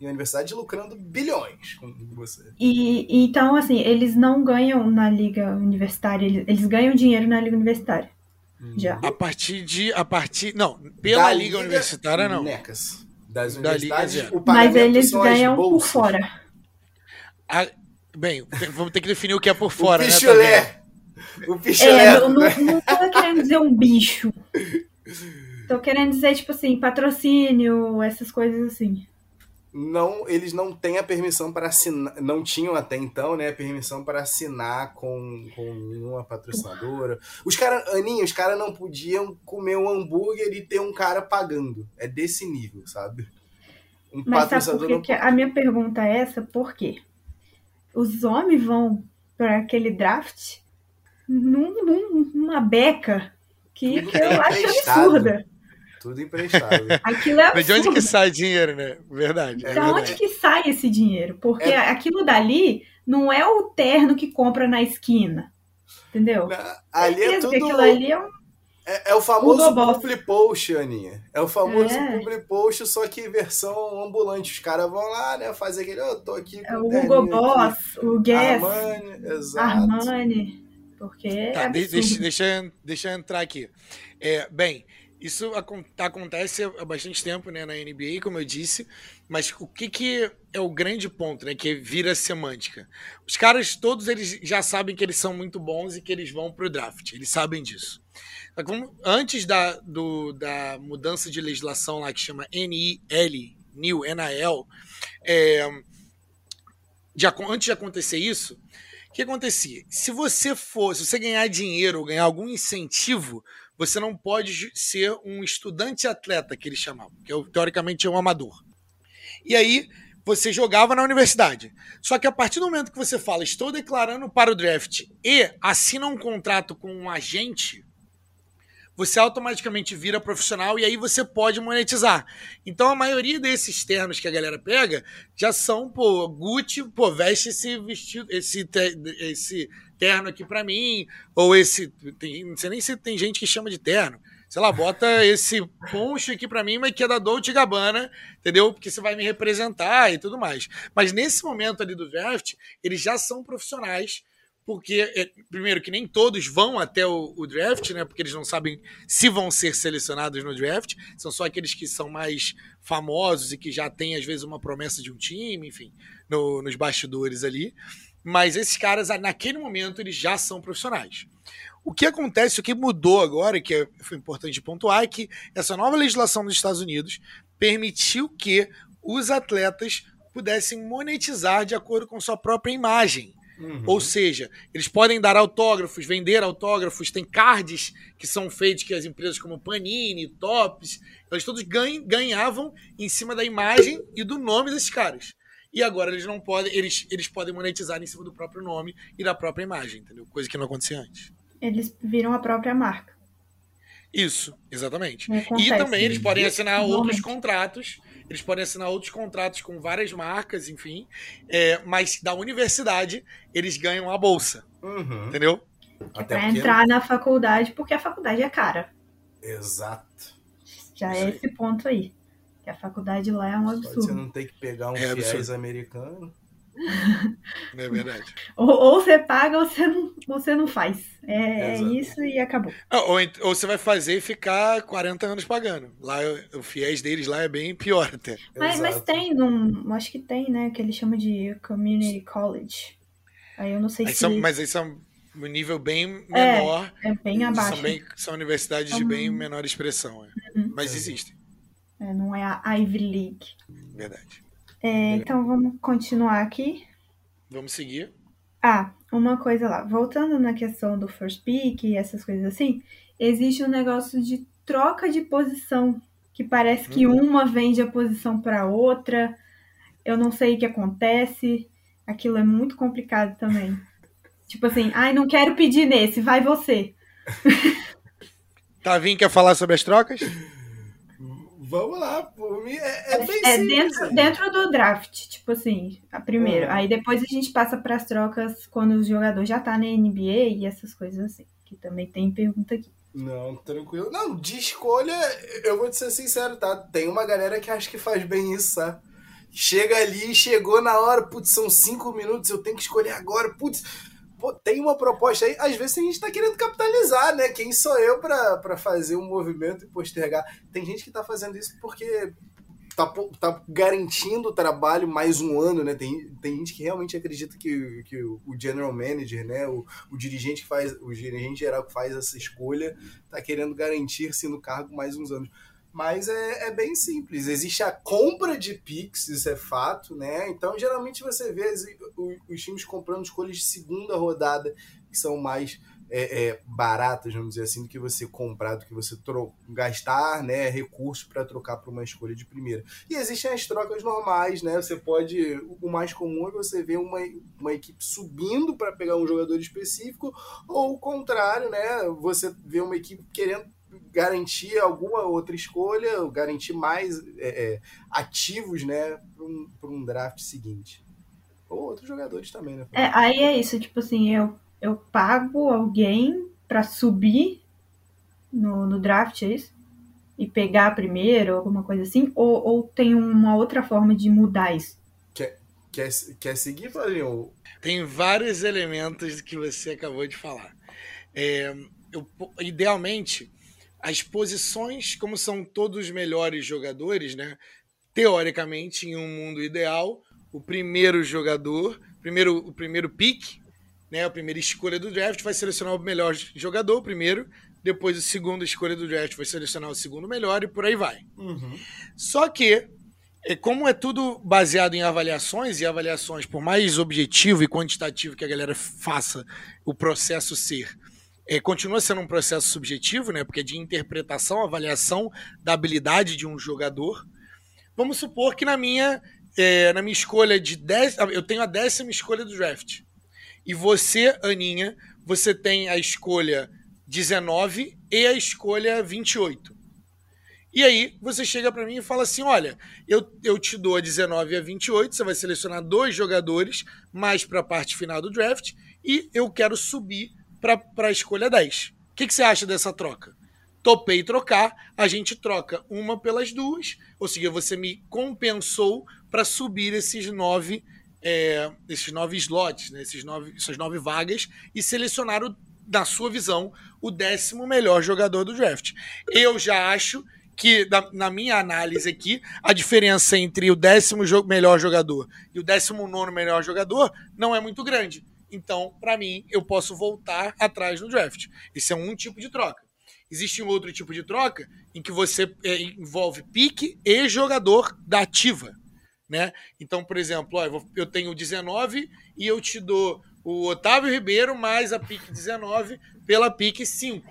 E a universidade lucrando bilhões com você. E então, assim, eles não ganham na liga universitária, eles, eles ganham dinheiro na liga universitária. Hum. Já. A partir de. A partir. Não, pela Liga, Liga, Universitária, não. NECAS. Das universidades, da Liga, Mas eles ganham por fora. A, bem, vamos ter que definir o que é por fora, o né? Pichulé. O pichulé. É, não, não, não tô querendo dizer um bicho. Tô querendo dizer, tipo assim, patrocínio, essas coisas assim não, eles não têm a permissão para assinar, não tinham até então, né, a permissão para assinar com, com nenhuma patrocinadora. Os caras, Aninha, os caras não podiam comer um hambúrguer e ter um cara pagando. É desse nível, sabe? Um Mas patrocinador sabe por que não... a minha pergunta é essa? Por quê? Os homens vão para aquele draft num, num, numa beca que, que eu acho absurda. Tudo emprestado. *laughs* aquilo é Mas de onde que sai dinheiro, né? Verdade. É de onde que sai esse dinheiro? Porque é... aquilo dali não é o terno que compra na esquina. Entendeu? ali é, é tudo... Aquilo ali é um... É, é, o famoso public post, Aninha. É o famoso é. public post, só que versão ambulante. Os caras vão lá, né, fazer aquele, eu oh, tô aqui com é o Hugo Boss, aqui. o Guess, Armani, exato. Armani, porque tá, é deixa, deixa, deixa eu entrar aqui. É, bem, isso acontece há bastante tempo né, na NBA, como eu disse, mas o que, que é o grande ponto, né, que vira semântica? Os caras todos eles já sabem que eles são muito bons e que eles vão para o draft, eles sabem disso. Antes da, do, da mudança de legislação lá que chama NIL, NIL, NIL, é, de, antes de acontecer isso, o que acontecia? Se você for, se você ganhar dinheiro ou ganhar algum incentivo você não pode ser um estudante atleta, que eles chamavam, que é, teoricamente é um amador. E aí você jogava na universidade. Só que a partir do momento que você fala, estou declarando para o draft e assina um contrato com um agente, você automaticamente vira profissional e aí você pode monetizar. Então a maioria desses ternos que a galera pega já são, pô, Gucci, pô, veste esse vestido, esse, esse terno aqui para mim, ou esse, tem, não sei nem se tem gente que chama de terno. Sei lá, bota esse poncho aqui para mim, mas que é da Dolce Gabbana, entendeu? Porque você vai me representar e tudo mais. Mas nesse momento ali do draft, eles já são profissionais porque, é, primeiro, que nem todos vão até o, o, draft, né? Porque eles não sabem se vão ser selecionados no draft. São só aqueles que são mais famosos e que já têm, às vezes, uma promessa de um time, enfim, no, nos bastidores ali. Mas esses caras, naquele momento, eles já são profissionais. O que acontece, o que mudou agora, que é, foi importante pontuar, é que essa nova legislação dos Estados Unidos permitiu que os atletas pudessem monetizar de acordo com sua própria imagem. Uhum. Ou seja, eles podem dar autógrafos, vender autógrafos, tem cards que são feitos que as empresas como Panini, Tops, eles todos ganhavam em cima da imagem e do nome desses caras. E agora eles não podem, eles, eles podem monetizar em cima do próprio nome e da própria imagem, entendeu? Coisa que não acontecia antes. Eles viram a própria marca. Isso, exatamente. E também eles podem assinar outros contratos eles podem assinar outros contratos com várias marcas, enfim. É, mas da universidade, eles ganham a bolsa. Uhum. Entendeu? É Até pra entrar na faculdade, porque a faculdade é cara. Exato. Já Isso é esse ponto aí. Que a faculdade lá é um absurdo. Você não tem que pegar um é fiéis americano. Não é verdade. ou, ou, você paga ou você não, você não faz. É, é isso e acabou. Ou, ou, você vai fazer e ficar 40 anos pagando. Lá o FIES deles lá é bem pior até. Mas, mas tem, num, acho que tem, né? Que eles chamam de Community College. Aí eu não sei aí se. São, mas aí são um nível bem é, menor. É, é bem abaixo. São, bem, são universidades de bem menor expressão. É. Uhum. Mas existem. É, não é a Ivy League. Verdade. É, então vamos continuar aqui. Vamos seguir. Ah, uma coisa lá. Voltando na questão do first pick e essas coisas assim, existe um negócio de troca de posição, que parece que uhum. uma vende a posição para outra. Eu não sei o que acontece. Aquilo é muito complicado também. *laughs* tipo assim, ai, não quero pedir nesse, vai você. *laughs* Tavinho quer falar sobre as trocas? Vamos lá, por mim é, é bem é simples. Dentro, dentro do draft, tipo assim, a primeira. Uhum. Aí depois a gente passa para as trocas quando o jogador já tá na NBA e essas coisas assim. Que também tem pergunta aqui. Não, tranquilo. Não, de escolha, eu vou te ser sincero, tá? Tem uma galera que acha que faz bem isso, sabe? Chega ali, chegou na hora, putz, são cinco minutos, eu tenho que escolher agora, putz pô, tem uma proposta aí. Às vezes a gente tá querendo capitalizar, né? Quem sou eu para fazer um movimento e postergar? Tem gente que tá fazendo isso porque tá, tá garantindo o trabalho mais um ano, né? Tem, tem gente que realmente acredita que, que o general manager, né? O, o dirigente que faz, o dirigente geral que faz essa escolha, tá querendo garantir-se no cargo mais uns anos mas é, é, bem simples. Existe a compra de Pix, isso é fato, né? Então, geralmente você vê os, os times comprando escolhas de segunda rodada, que são mais é, é, baratas, vamos dizer assim, do que você comprar, do que você gastar né, recursos para trocar para uma escolha de primeira. E existem as trocas normais, né? Você pode. O mais comum é você ver uma, uma equipe subindo para pegar um jogador específico, ou o contrário, né? Você vê uma equipe querendo garantir alguma outra escolha, garantir mais é, é, ativos né, para um, um draft seguinte. Ou outros jogadores também, né? É, aí é isso, tipo assim, eu, eu pago alguém para subir no, no draft, é isso? E pegar primeiro, alguma coisa assim? Ou, ou tem uma outra forma de mudar isso? Quer, quer, quer seguir, Flavinho? Tem vários elementos que você acabou de falar. É, eu, idealmente, as posições, como são todos os melhores jogadores, né? Teoricamente, em um mundo ideal, o primeiro jogador, primeiro, o primeiro pick, né, a primeira escolha do draft vai selecionar o melhor jogador primeiro, depois a segunda escolha do draft vai selecionar o segundo melhor e por aí vai. Uhum. Só que, é, como é tudo baseado em avaliações, e avaliações, por mais objetivo e quantitativo que a galera faça o processo ser, é, continua sendo um processo subjetivo, né? Porque é de interpretação, avaliação da habilidade de um jogador. Vamos supor que na minha, é, na minha escolha de 10. Eu tenho a décima escolha do draft. E você, Aninha, você tem a escolha 19 e a escolha 28. E aí você chega para mim e fala assim: olha, eu, eu te dou a 19 e a 28, você vai selecionar dois jogadores mais para a parte final do draft, e eu quero subir para a escolha 10. O que, que você acha dessa troca? Topei trocar, a gente troca uma pelas duas, ou seja, você me compensou para subir esses nove, é, esses nove slots, né, esses nove, essas nove vagas e selecionar, o, na sua visão, o décimo melhor jogador do draft. Eu já acho que, na minha análise aqui, a diferença entre o décimo melhor jogador e o décimo nono melhor jogador não é muito grande. Então, para mim, eu posso voltar atrás no draft. Esse é um tipo de troca. Existe um outro tipo de troca em que você é, envolve pique e jogador da ativa. Né? Então, por exemplo, ó, eu tenho 19 e eu te dou o Otávio Ribeiro mais a pique 19 pela pique 5.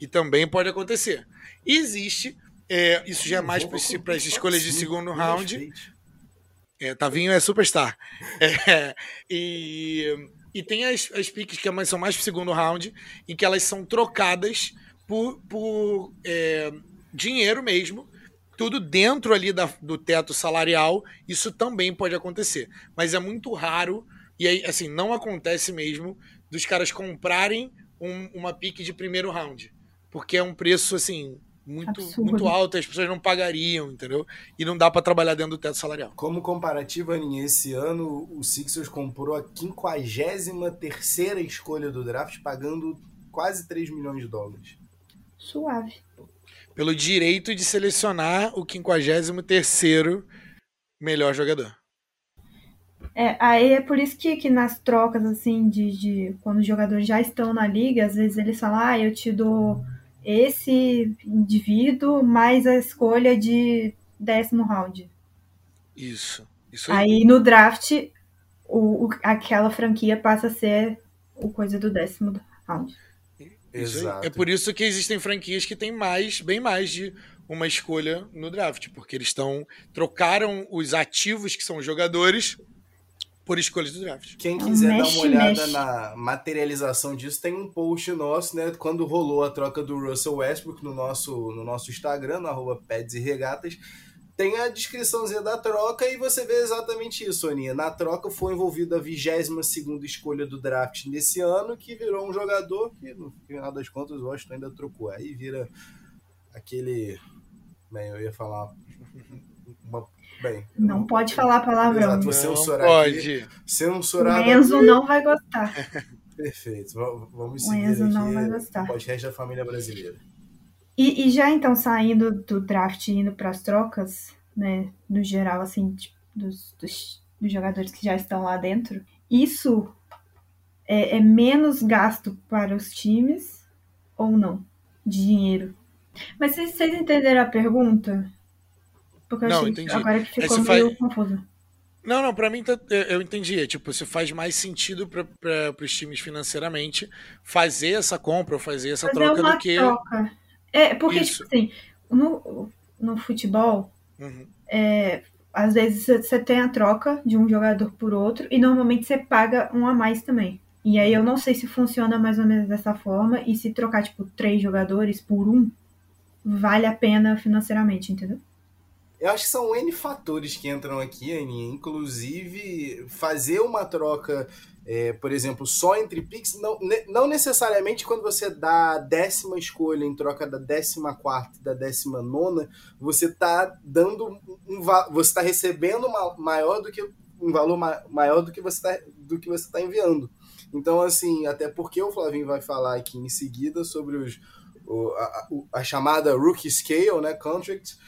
E também pode acontecer. Existe, é, isso já é mais para as escolhas de segundo round. É, Tavinho é superstar. *laughs* É, e e tem as, as piques que são mais pro segundo round, em que elas são trocadas por, por é, dinheiro mesmo, tudo dentro ali da, do teto salarial, isso também pode acontecer. Mas é muito raro, e aí, assim, não acontece mesmo dos caras comprarem um, uma pique de primeiro round. Porque é um preço, assim, muito, muito alta, as pessoas não pagariam, entendeu? E não dá para trabalhar dentro do teto salarial. Como comparativo, Aninha, esse ano o Sixers comprou a 53 escolha do draft, pagando quase 3 milhões de dólares. Suave. Pelo direito de selecionar o 53 melhor jogador. É, aí é por isso que, que nas trocas, assim, de, de quando os jogadores já estão na liga, às vezes eles falam, ah, eu te dou esse indivíduo mais a escolha de décimo round. Isso. Isso aí. aí no draft o, aquela franquia passa a ser o coisa do décimo round. Exato. É por isso que existem franquias que têm mais, bem mais de uma escolha no draft, porque eles estão trocaram os ativos que são jogadores por escolhas do draft. Quem quiser mexe, dar uma olhada mexe. na materialização disso, tem um post nosso, né? Quando rolou a troca do Russell Westbrook no nosso, no nosso Instagram, no arroba Peds e Regatas, tem a descriçãozinha da troca e você vê exatamente isso, Aninha. Na troca foi envolvida a 22 escolha do draft nesse ano, que virou um jogador que, no final das contas, o Washington ainda trocou. Aí vira aquele. Bem, eu ia falar Bem, não, não pode falar palavrão. Exato, você não pode. Aqui, censurar. *laughs* O Enzo aqui. não vai gostar. Perfeito. Vamos seguir. O Enzo aqui, não vai gostar. O podcast da família brasileira. E, e já então saindo do draft e indo para as trocas, né, no geral, assim, tipo, dos, dos, dos, jogadores que já estão lá dentro, isso é, é menos gasto para os times ou não? De dinheiro. Mas vocês, vocês entenderam a pergunta? Porque eu não, entendi. agora que ficou meio faz... confuso. Não, não, pra mim tá, eu entendi. É, tipo, se faz mais sentido para os times financeiramente fazer essa compra ou fazer essa fazer troca do que. Troca. É, porque, Isso. tipo assim, no, no futebol, uhum. é, às vezes você tem a troca de um jogador por outro e normalmente você paga um a mais também. E aí eu não sei se funciona mais ou menos dessa forma e se trocar, tipo, três jogadores por um, vale a pena financeiramente, entendeu? Eu acho que são N fatores que entram aqui, Aninha. Inclusive, fazer uma troca, é, por exemplo, só entre picks, não, não necessariamente quando você dá a décima escolha em troca da décima quarta e da décima nona, você está dando um você está recebendo uma, maior do que um valor maior do que você está do que você está enviando. Então, assim, até porque o Flavinho vai falar aqui em seguida sobre os, o, a, a, chamada rookie scale, né, contract,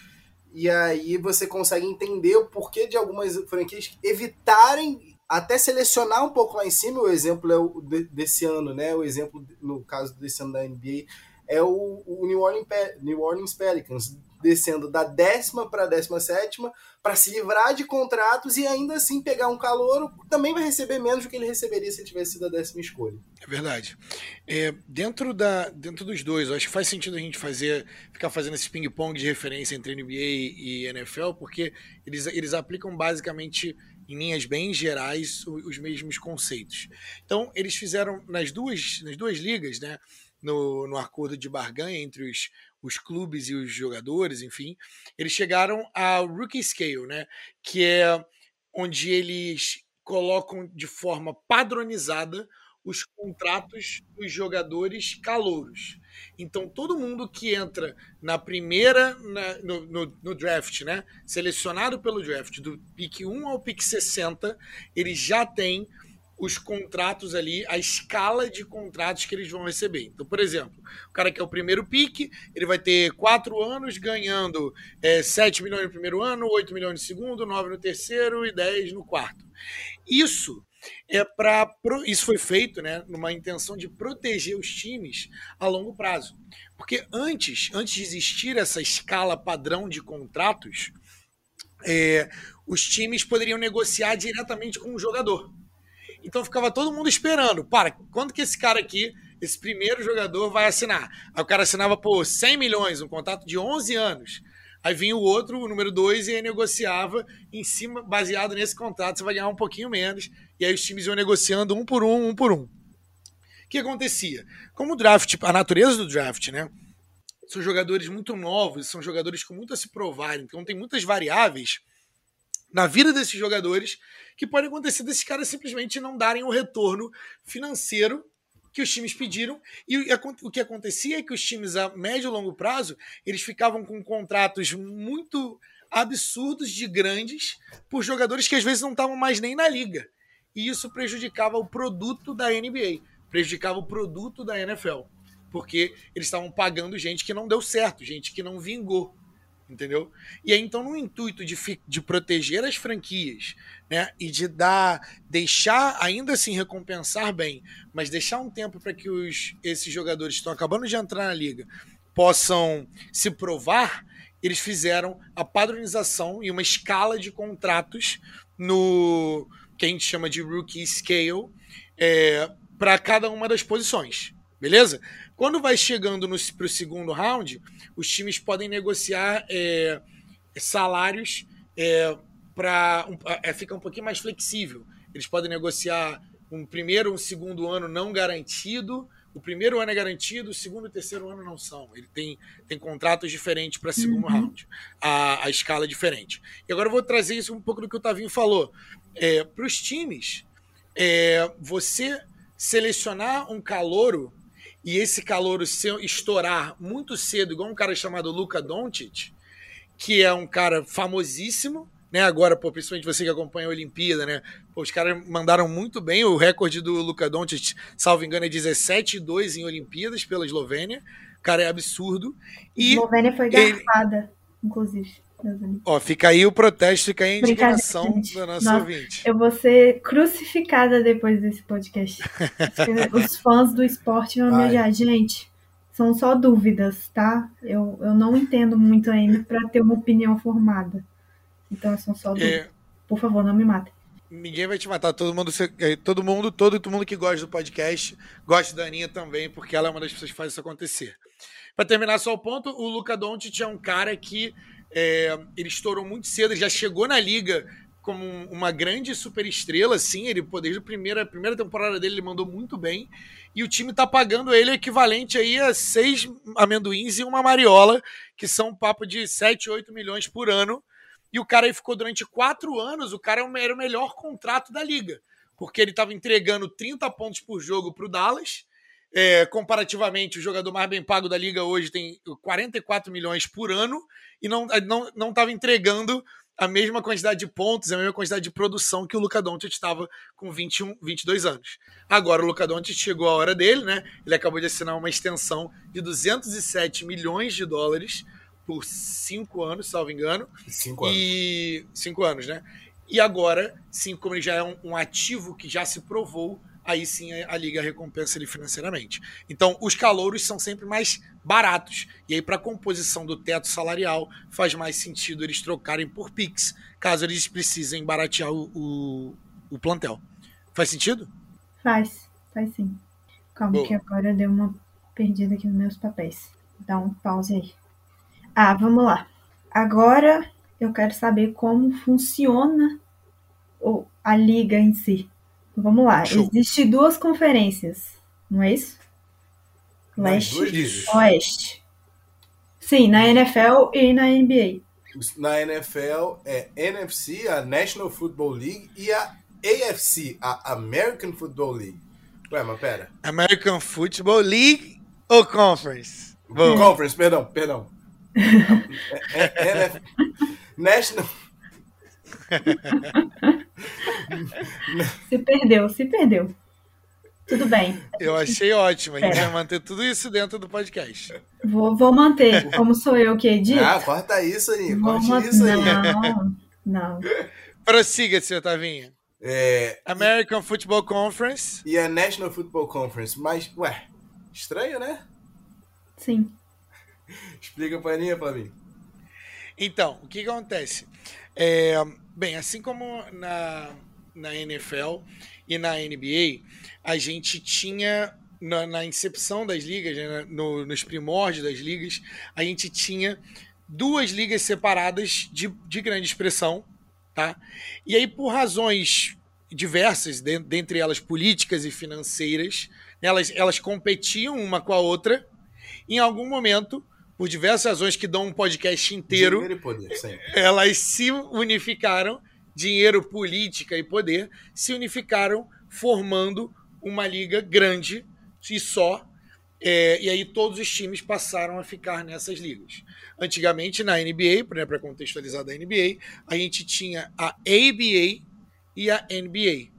e aí você consegue entender o porquê de algumas franquias evitarem até selecionar um pouco lá em cima. O exemplo é o desse ano, né? O exemplo, no caso desse ano da NBA, é o, o New, Orleans, New Orleans Pelicans descendo da décima para a décima sétima para se livrar de contratos e ainda assim pegar um calor também vai receber menos do que ele receberia se ele tivesse sido a décima escolha. É verdade. É, dentro, da, dentro dos dois, acho que faz sentido a gente fazer ficar fazendo esse ping-pong de referência entre NBA e NFL, porque eles, eles aplicam basicamente em linhas bem gerais os mesmos conceitos. Então, eles fizeram nas duas, nas duas ligas, né, no, no acordo de barganha entre os os clubes e os jogadores, enfim, eles chegaram ao rookie scale, né? Que é onde eles colocam de forma padronizada os contratos dos jogadores calouros. Então, todo mundo que entra na primeira, na, no, no, no, draft, né? Selecionado pelo draft, do pick 1 ao pick 60, ele já tem os contratos ali, a escala de contratos que eles vão receber. Então, por exemplo, o cara que é o primeiro pique, ele vai ter quatro anos ganhando é, 7 milhões no primeiro ano, 8 milhões no segundo, 9 no terceiro e 10 no quarto. Isso é para isso foi feito, né, numa intenção de proteger os times a longo prazo. Porque antes, antes de existir essa escala padrão de contratos, é, os times poderiam negociar diretamente com o jogador. Então ficava todo mundo esperando. Para, quando que esse cara aqui, esse primeiro jogador, vai assinar? Aí o cara assinava por 100 milhões, um contrato de 11 anos. Aí vinha o outro, o número 2, e aí negociava em cima, baseado nesse contrato, você vai ganhar um pouquinho menos. E aí os times iam negociando um por um, um por um. O que acontecia? Como o draft, a natureza do draft, né? São jogadores muito novos, são jogadores com muito a se provar, então tem muitas variáveis na vida desses jogadores que pode acontecer desses caras simplesmente não darem o retorno financeiro que os times pediram. E o que acontecia é que os times a médio e longo prazo, eles ficavam com contratos muito absurdos de grandes por jogadores que às vezes não estavam mais nem na liga. E isso prejudicava o produto da NBA, prejudicava o produto da NFL, porque eles estavam pagando gente que não deu certo, gente que não vingou entendeu? E aí, então, no intuito de, de proteger as franquias, né, e de dar, deixar, ainda assim, recompensar bem, mas deixar um tempo para que os, esses jogadores que estão acabando de entrar na liga possam se provar, eles fizeram a padronização e uma escala de contratos no, que a gente chama de rookie scale, é, para cada uma das posições. Beleza? Quando vai chegando para o segundo round, os times podem negociar é, salários é, para. Um, é, fica um pouquinho mais flexível. Eles podem negociar um primeiro, um segundo ano não garantido. O primeiro ano é garantido, o segundo e o terceiro ano não são. Ele tem, tem contratos diferentes para segundo uhum. round. A, a escala é diferente. E agora eu vou trazer isso um pouco do que o Tavinho falou. É, para os times, é, você selecionar um calouro e esse calouro estourar muito cedo, igual um cara chamado Luca Doncic, que é um cara famosíssimo, né? Agora, pô, principalmente você que acompanha a Olimpíada, né? Pô, os caras mandaram muito bem. O recorde do Luka Doncic, salvo engano, é 17-2 em Olimpíadas pela Eslovênia. O cara é absurdo. E Eslovênia foi garfada, ele... inclusive. Ó, fica aí o protesto, fica aí a indignação do nosso Nossa, ouvinte. Eu vou ser crucificada depois desse podcast. *laughs* Os fãs do esporte vão me odiar. Gente, são só dúvidas, tá? Eu, eu não entendo muito ainda para ter uma opinião formada. Então são só dúvidas. É... Por favor, não me matem. Ninguém vai te matar, todo mundo, é, todo mundo, todo, todo mundo que gosta do podcast, gosta da Aninha também, porque ela é uma das pessoas que faz isso acontecer. Para terminar só o ponto, o Luca Doncic é um cara que é, ele estourou muito cedo, já chegou na liga como uma grande superestrela, assim. Ele, desde a primeira, a primeira temporada dele, ele mandou muito bem. E o time tá pagando ele equivalente aí a seis amendoins e uma mariola, que são um papo de 7, 8 milhões por ano. E o cara aí ficou durante quatro anos, o cara era o melhor contrato da liga. Porque ele estava entregando 30 pontos por jogo para o Dallas. É, comparativamente, o jogador mais bem pago da liga hoje tem 44 milhões por ano e não estava não, não entregando a mesma quantidade de pontos, a mesma quantidade de produção que o Luca Doncic estava com 21, 22 anos. Agora o Luca Doncic chegou a hora dele, né? Ele acabou de assinar uma extensão de 207 milhões de dólares por cinco anos, salvo engano. Cinco anos. E cinco anos, né? E agora, sim, como ele já é um, um ativo que já se provou, aí sim a, liga recompensa ele financeiramente. Então, os calouros são sempre mais baratos. E aí, para a composição do teto salarial, faz mais sentido eles trocarem por Pix, caso eles precisem baratear o, o, o plantel. Faz sentido? Faz, faz sim. Calma, Boa. que agora deu uma perdida aqui nos meus papéis. Dá um pause aí. Ah, vamos lá. Agora eu quero saber como funciona a liga em si. Vamos lá. Existem duas conferências, não é isso? Leste e Oeste. Sim, na NFL e na NBA. Na NFL é NFC, a National Football League, e a AFC, a American Football League. Ué, mas pera. American Football League ou Conference? Bom. Conference, perdão, perdão. *laughs* é, é, é, National. *laughs* se perdeu, se perdeu. Tudo bem. Eu achei ótimo. A gente é. vai manter tudo isso dentro do podcast. Vou, vou manter. Como sou eu que edito. Ah, corta isso aí. Corta isso aí. Não, não. Prossiga, senhor Tavinha. É, American e, Football Conference. E a National Football Conference. Mas, ué, estranho, né? Sim. Explica pra mim, pra mim. Então, o que, que acontece? É, bem, assim como na, na NFL e na NBA, a gente tinha na, na incepção das ligas, né, no, nos primórdios das ligas, a gente tinha duas ligas separadas de, de grande expressão, tá? E aí, por razões diversas, de, dentre elas políticas e financeiras, elas, elas competiam uma com a outra. Em algum momento, por diversas razões que dão um podcast inteiro, poder, *laughs* elas se unificaram, dinheiro, política e poder, se unificaram formando uma liga grande e só. É, e aí todos os times passaram a ficar nessas ligas. Antigamente, na NBA, né, para contextualizar da NBA, a gente tinha a ABA e a NBA.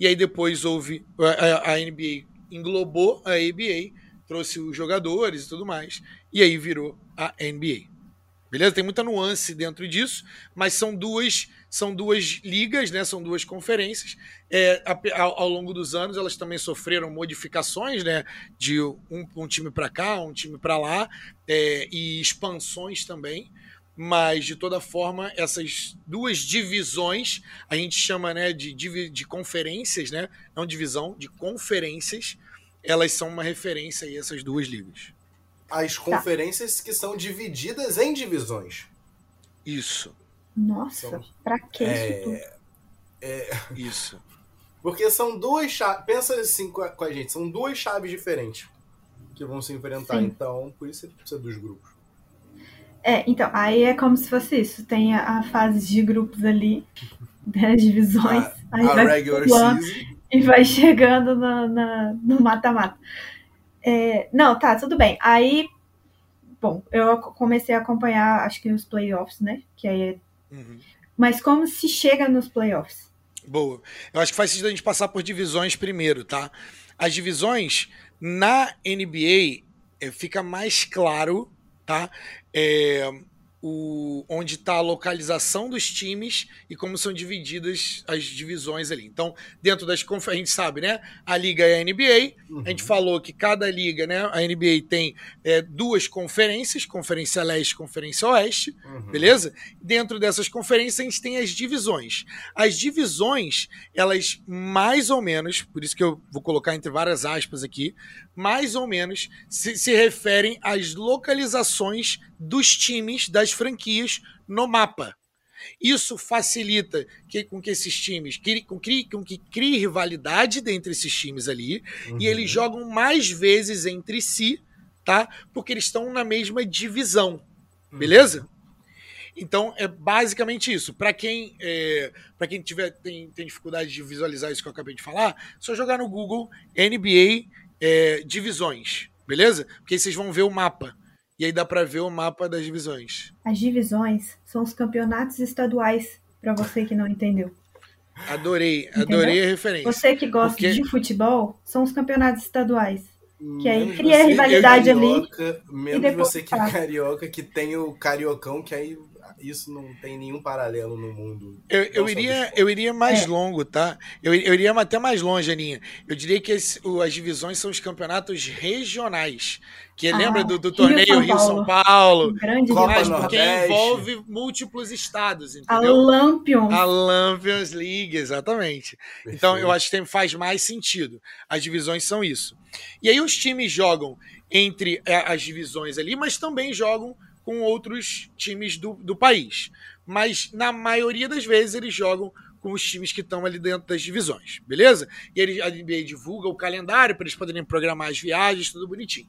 E aí depois houve a, a NBA englobou a ABA, trouxe os jogadores e tudo mais e aí virou a NBA. Beleza? Tem muita nuance dentro disso, mas são duas são duas ligas, né? São duas conferências. É, ao, ao, longo dos anos, elas também sofreram modificações, né? De um, um time para cá, um time para lá, é, e expansões também. mas de toda forma, essas duas divisões, a gente chama né, de, de, conferências, né? Não divisão, de conferências, elas são uma referência a essas duas ligas. As tá. conferências tá. que são divididas em divisões. Isso. Nossa, são, pra que é, isso tudo? É, isso. Porque são duas chaves. Pensa assim com a, com a, gente, são duas chaves diferentes que vão se enfrentar. Sim. Então, por isso ele precisa dos grupos. É, então, aí é como se fosse isso. Tem a, a fase de grupos ali, *laughs* das divisões. A, aí a vai regular season. E vai chegando no mata-mata. É, não, tá, tudo bem. Aí, bom, eu comecei a acompanhar, acho que os playoffs, né? Que aí é... Uhum. Mas como se chega nos playoffs? Boa. Eu acho que faz sentido a gente passar por divisões primeiro, tá? As divisões na NBA é, fica mais claro, tá? É, o, onde está a localização dos times e como são divididas as divisões ali. Então, dentro das conferências, a gente sabe, né? A liga é a NBA. Uhum. A gente falou que cada liga, né? A NBA tem é, duas conferências, Conferência Leste e Conferência Oeste, uhum. beleza? Dentro dessas conferências, a gente tem as divisões. As divisões, elas mais ou menos, por isso que eu vou colocar entre várias aspas aqui, mais ou menos se, se referem às localizações dos times, das franquias no mapa. Isso facilita que, com que esses times crie, com, crie, com que crie rivalidade dentre esses times ali uhum. e eles jogam mais vezes entre si, tá? Porque eles estão na mesma divisão, uhum. beleza? Então é basicamente isso. Para quem é, para quem tiver tem, tem dificuldade de visualizar isso que eu acabei de falar, só jogar no Google NBA é, divisões, beleza? Porque aí vocês vão ver o mapa. E aí dá para ver o mapa das divisões. As divisões são os campeonatos estaduais, para você que não entendeu. Adorei, Entendeu? adorei a referência. Você que gosta Porque... de futebol, são os campeonatos estaduais. Que aí menos cria rivalidade carioca, ali. Menos você que é carioca, que tem o cariocão, que aí isso não tem nenhum paralelo no mundo. Eu, eu iria, eu iria mais é. longo, tá? Eu, eu iria até mais longe, Aninha. Eu diria que esse, as divisões são os campeonatos regionais. Que ah, lembra do, do torneio Rio-São Paulo? Grande mas porque envolve múltiplos estados, entendeu? A Lampions. A Lampions League, exatamente. Perfeito. Então, eu acho que faz mais sentido. As divisões são isso. E aí os times jogam entre é, as divisões ali, mas também jogam com outros times do, do país. Mas na maioria das vezes eles jogam com os times que estão ali dentro das divisões, beleza? E ele, a NBA divulga o calendário para eles poderem programar as viagens, tudo bonitinho.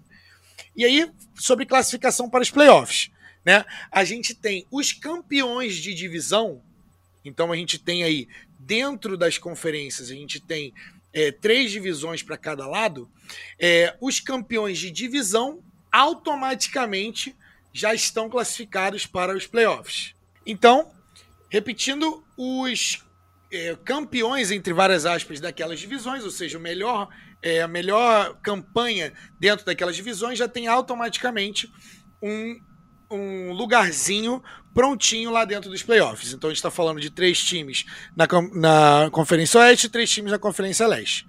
E aí, sobre classificação para os playoffs, né? A gente tem os campeões de divisão, então a gente tem aí, dentro das conferências, a gente tem é, três divisões para cada lado. É, os campeões de divisão automaticamente já estão classificados para os playoffs. Então, repetindo, os é, campeões, entre várias aspas, daquelas divisões, ou seja, o melhor, é, a melhor campanha dentro daquelas divisões, já tem automaticamente um, um lugarzinho prontinho lá dentro dos playoffs. Então a gente está falando de três times na, na Conferência Oeste e três times na Conferência Leste.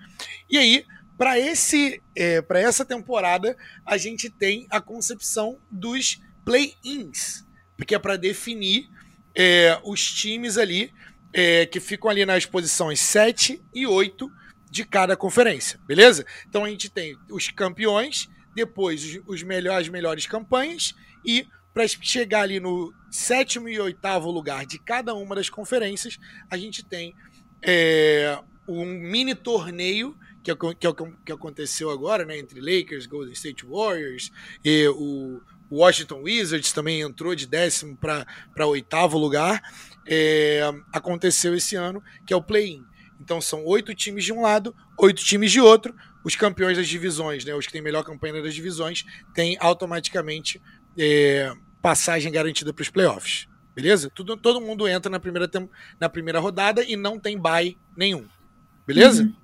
E aí, para esse é, para essa temporada, a gente tem a concepção dos play-ins, porque é para definir é, os times ali é, que ficam ali nas posições 7 e 8 de cada conferência, beleza? Então a gente tem os campeões, depois os, os melhores, as melhores campanhas e para chegar ali no sétimo e oitavo lugar de cada uma das conferências, a gente tem é, um mini torneio que é, que, é, que aconteceu agora, né, entre Lakers, Golden State Warriors e o o Washington Wizards também entrou de décimo para oitavo lugar. É, aconteceu esse ano, que é o play-in. Então são oito times de um lado, oito times de outro. Os campeões das divisões, né, os que têm melhor campanha das divisões, têm automaticamente é, passagem garantida para os playoffs. Beleza? Tudo, todo mundo entra na primeira, na primeira rodada e não tem bye nenhum. Beleza? Uhum.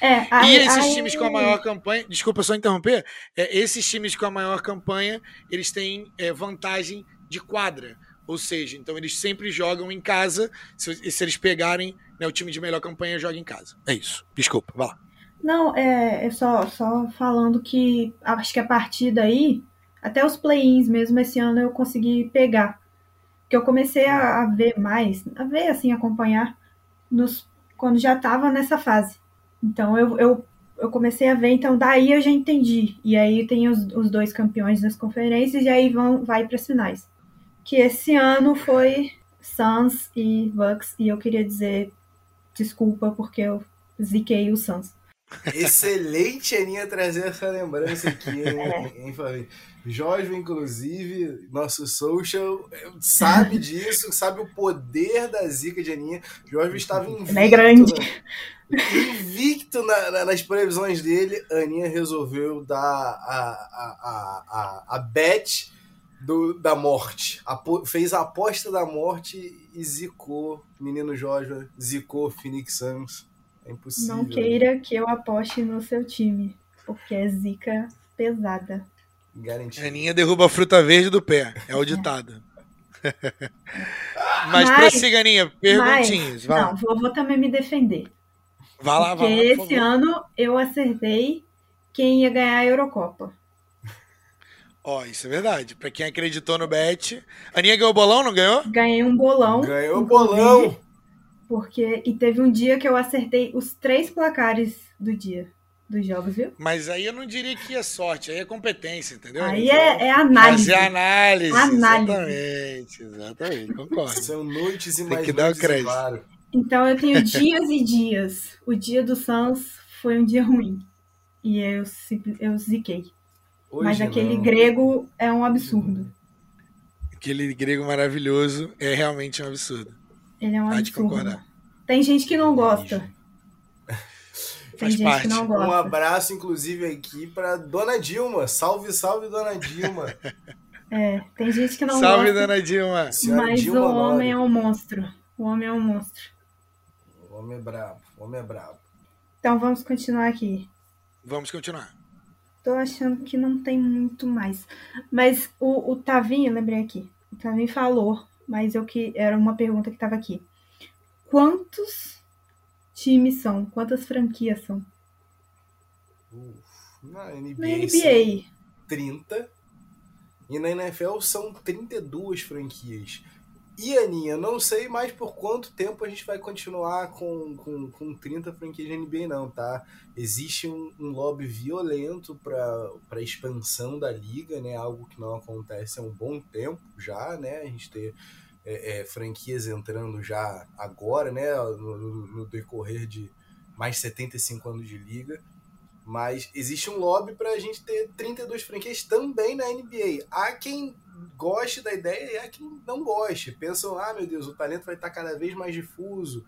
É, e esses times com a maior campanha, desculpa só interromper, é, esses times com a maior campanha, eles têm é, vantagem de quadra. Ou seja, então eles sempre jogam em casa. Se, se eles pegarem né, o time de melhor campanha, joga em casa. É isso. Desculpa, vai lá. Não, é, é só, só falando que acho que a partir daí, até os play-ins mesmo esse ano eu consegui pegar. Porque eu comecei a, a ver mais, a ver, assim, acompanhar nos, quando já estava nessa fase. Então eu, eu, eu comecei a ver, então daí eu já entendi. E aí tem os, os dois campeões das conferências e aí vão, vai para as finais. Que esse ano foi Suns e Bucks, e eu queria dizer desculpa porque eu ziquei o Suns. Excelente, Aninha, trazer essa lembrança aqui, hein, *laughs* hein Fabinho? Jorge, inclusive, nosso social, sabe disso, sabe o poder da zica de Aninha. Jorge estava invicto. É grande. invicto na, na, nas previsões dele. Aninha resolveu dar a, a, a, a, a bet do, da morte. Fez a aposta da morte e zicou. Menino Jorge zicou Phoenix Suns. É impossível. Não queira que eu aposte no seu time, porque é zica pesada. Garantido. Aninha derruba a fruta verde do pé, é o ditado. É. *laughs* mas, mas prossiga, Aninha, perguntinhas. Mas, não, vou, vou, também me defender. Vai lá, vai lá. esse ano eu acertei quem ia ganhar a Eurocopa. Ó, oh, isso é verdade. Pra quem acreditou no bet. Aninha ganhou o bolão, não ganhou? Ganhei um bolão. Ganhou o bolão. Porque. E teve um dia que eu acertei os três placares do dia dos jogos, viu? Mas aí eu não diria que é sorte, aí é competência, entendeu? Aí é, é análise. Fazer análise. Análise. Exatamente, exatamente, concordo. São noites e Tem mais que dar o crédito. Claro. Então eu tenho *laughs* dias e dias. O dia do Suns foi um dia ruim. E eu, eu ziquei. Hoje Mas aquele não. grego é um absurdo. Aquele grego maravilhoso é realmente um absurdo. Ele é um Pode absurdo. concordar. Tem gente que não gosta. Faz Tem parte. Um abraço, inclusive, aqui para Dona Dilma. Salve, salve, Dona Dilma. *laughs* É, tem gente que não salve, gosta. Salve, Dona Dilma. Mas Dilma o homem é um monstro. O homem é um monstro. O homem é brabo. O homem é brabo. Então vamos continuar aqui. Vamos continuar. Tô achando que não tem muito mais. Mas o, o Tavinho, lembrei aqui. O Tavinho falou, mas eu que era uma pergunta que estava aqui. Quantos times são? Quantas franquias são? Uf, na NBA, na NBA. 30. E na NFL são 32 franquias. E Aninha, não sei mais por quanto tempo a gente vai continuar com, com, com 30 franquias de NBA, não, tá? Existe um, um lobby violento para expansão da liga, né? Algo que não acontece há um bom tempo já, né? A gente ter é, é, franquias entrando já agora, né, no, no, decorrer de mais 75 anos de liga. Mas existe um lobby para a gente ter 32 franquias também na NBA. Há quem goste da ideia e há quem não goste. Pensam, ah, meu Deus, o talento vai estar cada vez mais difuso.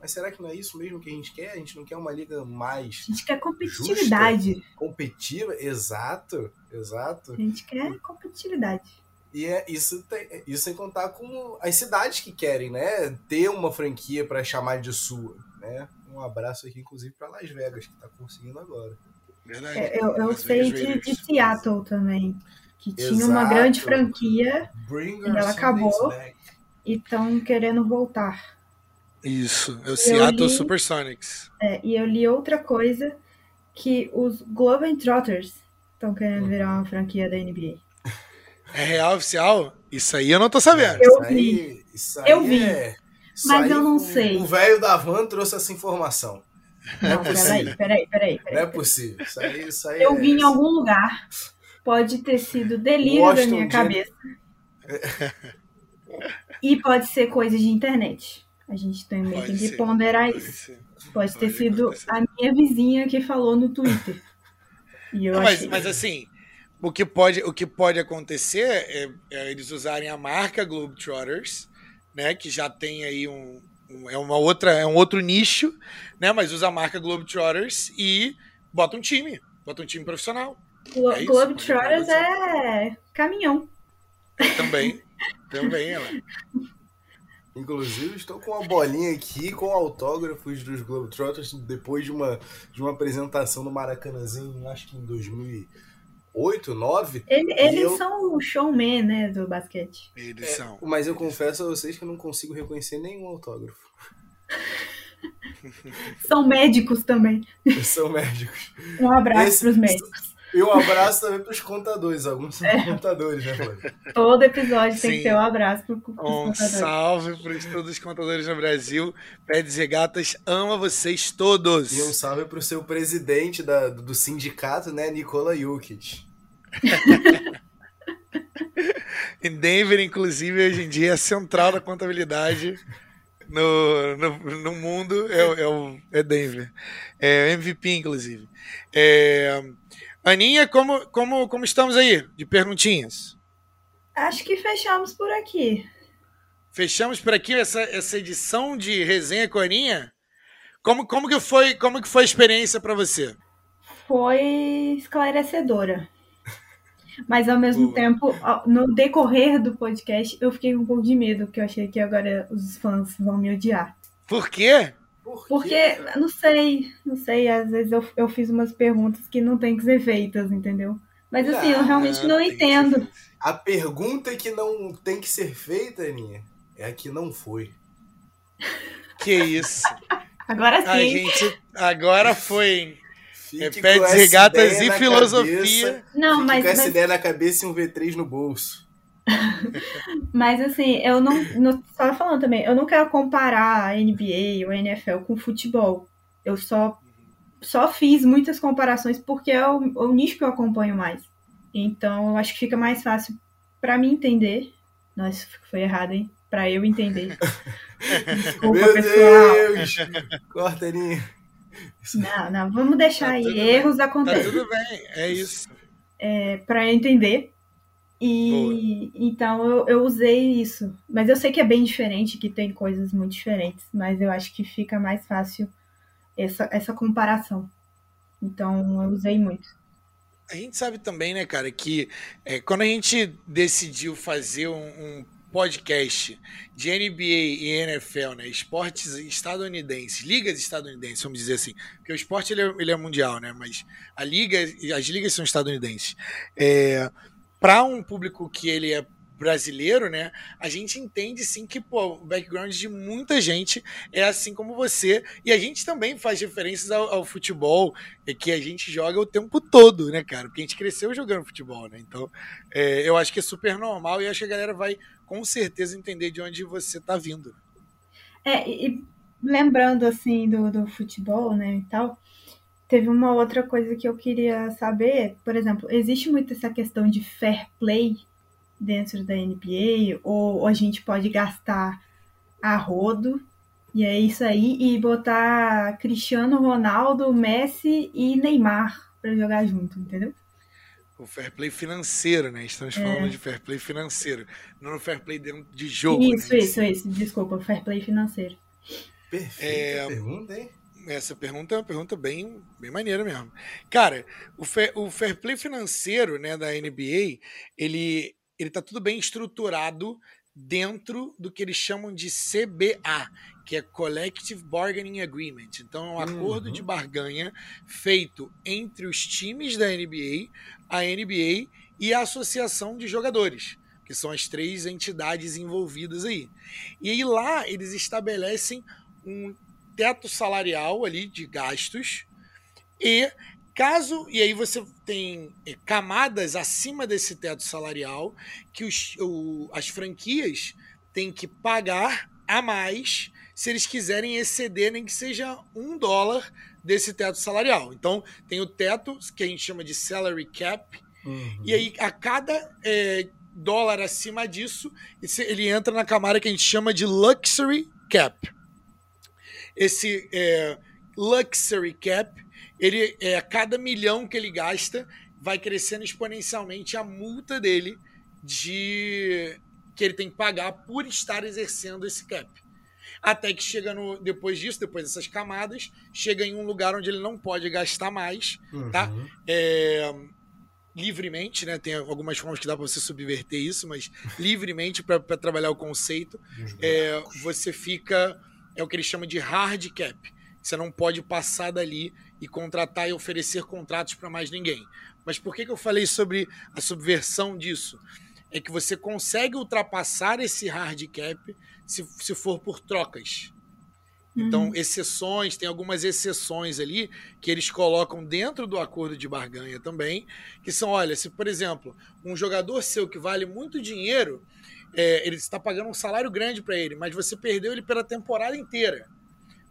Mas será que não é isso mesmo que a gente quer? A gente não quer uma liga mais. A gente quer competitividade. Justa, competitiva, exato, exato. A gente quer competitividade. E é, isso, tem, isso sem contar com as cidades que querem, né? Ter uma franquia para chamar de sua, né? Um abraço aqui, inclusive, para Las Vegas, que está conseguindo agora. Verdade. É, eu, eu sei de, de, Seattle também, que Exato. tinha uma grande franquia Bring e ela acabou back. e estão querendo voltar. Isso, é o Seattle li, Supersonics. É, e eu li outra coisa, que os Globetrotters estão querendo virar uma franquia da NBA. É real oficial? Isso aí eu não tô sabendo. Eu vi. Isso aí, eu vi. É, mas eu não sei. O velho da van trouxe essa informação. Não, não é peraí, peraí, peraí, Não é possível. Isso aí, isso aí eu é... vi em algum lugar. Pode ter sido delírio Washington da minha cabeça. *laughs* e pode ser coisa de internet. A gente também tem que ponderar pode isso. Ser. Pode, pode ter sido a minha vizinha que falou no Twitter. E eu mas, achei... mas assim, o que pode, o que pode acontecer é, é eles usarem a marca Globetrotters, né, que já tem aí um, um, é uma outra, é um outro nicho, né, mas usa a marca Globetrotters e bota um time, bota um time profissional. Glo é Globetrotters é caminhão. Também, também ela. *laughs* Inclusive, estou com uma bolinha aqui com autógrafos dos Globetrotters depois de uma, de uma apresentação no Maracanãzinho, acho que em 2000 oito, nove. Ele, eles eu... são o showman, né, do basquete. Eles é, são. Mas eu confesso a vocês que eu não consigo reconhecer nenhum autógrafo. *laughs* são médicos também. São médicos. Um abraço para os médicos. E um abraço também para os contadores. Alguns são é. contadores, né, Flávio? Todo episódio Sim. tem que ter um abraço para os um contadores. Um salve para todos os contadores no Brasil. Pés e Gatas ama vocês todos. E um salve para o seu presidente da, do sindicato, né, Nikola Jukic. *laughs* em Denver, inclusive, hoje em dia é central da contabilidade no, no, no mundo é, é, o, é Denver. É MVP, inclusive. É, Aninha, como, como, como estamos aí de perguntinhas? Acho que fechamos por aqui. Fechamos por aqui essa, essa edição de resenha com a Aninha? Como, como, que foi, como que foi a experiência para você? Foi esclarecedora. Mas ao mesmo Boa. tempo, no decorrer do podcast, eu fiquei com um pouco de medo, porque eu achei que agora os fãs vão me odiar. Por quê? Por porque, não sei, não sei, às vezes eu, eu fiz umas perguntas que não tem que ser feitas, entendeu? Mas assim, eu realmente não, entendo. A pergunta que não tem que ser feita, Aninha, é a que não foi. Que isso? Agora sim. A gente, agora foi. Fique é pés, regatas e filosofia. Cabeça, não, Fique mas. Com essa mas... ideia na cabeça e um V3 no bolso. *laughs* mas assim, eu não, não. Só falando também, eu não quero comparar a NBA ou a NFL com futebol. Eu só, só fiz muitas comparações porque é o, o nicho que eu acompanho mais. Então, eu acho que fica mais fácil para mim entender. Nossa, foi errado, hein? Para eu entender. *laughs* Desculpa, Meu pessoal. Deus! Corta, Aninha. Não, não, vamos deixar tá aí. Erros bem. acontecem. Tá tudo bem, é isso. É, para entender. E Boa. então eu, eu usei isso. Mas eu sei que é bem diferente, que tem coisas muito diferentes, mas eu acho que fica mais fácil essa, essa comparação. Então eu usei muito. A gente sabe também, né, cara, que é, quando a gente decidiu fazer um, um podcast de NBA e NFL, né? Esportes estadunidenses, ligas estadunidenses, vamos dizer assim. Porque o esporte ele é, ele é mundial, né? Mas a liga, as ligas são estadunidenses. É, Para um público que ele é brasileiro, né? A gente entende sim que pô, o background de muita gente é assim como você. E a gente também faz referências ao, ao futebol é que a gente joga o tempo todo, né, cara? Porque a gente cresceu jogando futebol, né? Então, é, eu acho que é super normal e acho que a galera vai com certeza entender de onde você está vindo. É, e lembrando assim do, do futebol, né, e tal, teve uma outra coisa que eu queria saber, por exemplo, existe muito essa questão de fair play dentro da NBA, ou a gente pode gastar a rodo, e é isso aí, e botar Cristiano Ronaldo, Messi e Neymar para jogar junto, entendeu? O fair play financeiro, né? Estamos falando é. de fair play financeiro, não no fair play dentro de jogo. Isso, né? isso, isso. Desculpa, fair play financeiro. Perfeita é, pergunta, hein? Essa pergunta é uma pergunta bem, bem maneira mesmo. Cara, o fair, o fair play financeiro né, da NBA, ele, ele tá tudo bem estruturado dentro do que eles chamam de CBA, que é Collective Bargaining Agreement. Então, é um acordo de uhum. barganha feito entre os times da NBA, a NBA e a Associação de Jogadores, que são as três entidades envolvidas aí. E aí lá eles estabelecem um teto salarial ali de gastos e Caso, e aí você tem é, camadas acima desse teto salarial que os, o, as franquias têm que pagar a mais se eles quiserem exceder nem que seja um dólar desse teto salarial. Então, tem o teto, que a gente chama de salary cap, uhum. e aí a cada é, dólar acima disso, ele entra na camada que a gente chama de luxury cap. Esse é, luxury cap ele é, a cada milhão que ele gasta, vai crescendo exponencialmente a multa dele de que ele tem que pagar por estar exercendo esse cap. Até que chega no, depois disso, depois dessas camadas, chega em um lugar onde ele não pode gastar mais, tá? uhum. tá? É, livremente, né? Tem algumas formas que dá para você subverter isso, mas livremente para trabalhar o conceito, é, você fica é o que eles chamam de hard cap. Você não pode passar dali e contratar e oferecer contratos para mais ninguém. Mas por que, que eu falei sobre a subversão disso? É que você consegue ultrapassar esse hard cap se, se for por trocas. Então, uhum. exceções, tem algumas exceções ali que eles colocam dentro do acordo de barganha também, que são, olha, se, por exemplo, um jogador seu que vale muito dinheiro, é, ele está pagando um salário grande para ele, mas você perdeu ele pela temporada inteira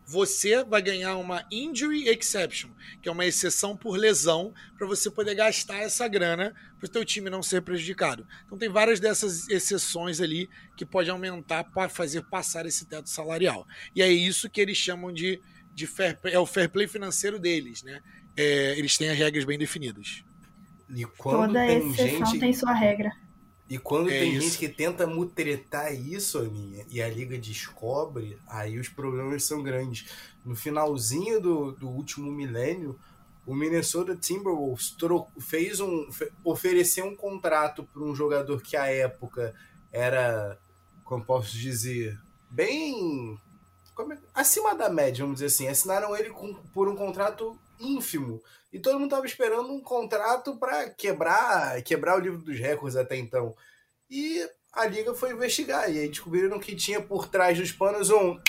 você vai ganhar uma injury exception, que é uma exceção por lesão, para você poder gastar essa grana para o teu time não ser prejudicado. Então tem várias dessas exceções ali que pode aumentar para fazer passar esse teto salarial. E é isso que eles chamam de, de fair play, é o fair play financeiro deles, né? É, eles têm as regras bem definidas. E quando Toda tem exceção gente... tem sua regra. E quando é tem isso. gente que tenta mutretar isso, Aninha, e a liga descobre, aí os problemas são grandes. No finalzinho do, do último milênio, o Minnesota Timberwolves fez um, ofereceu um contrato para um jogador que à época era, como posso dizer, bem é, acima da média, vamos dizer assim. Assinaram ele com, por um contrato ínfimo. E todo mundo estava esperando um contrato para quebrar, quebrar o livro dos recordes até então. E a liga foi investigar e aí descobriram que tinha por trás dos panos um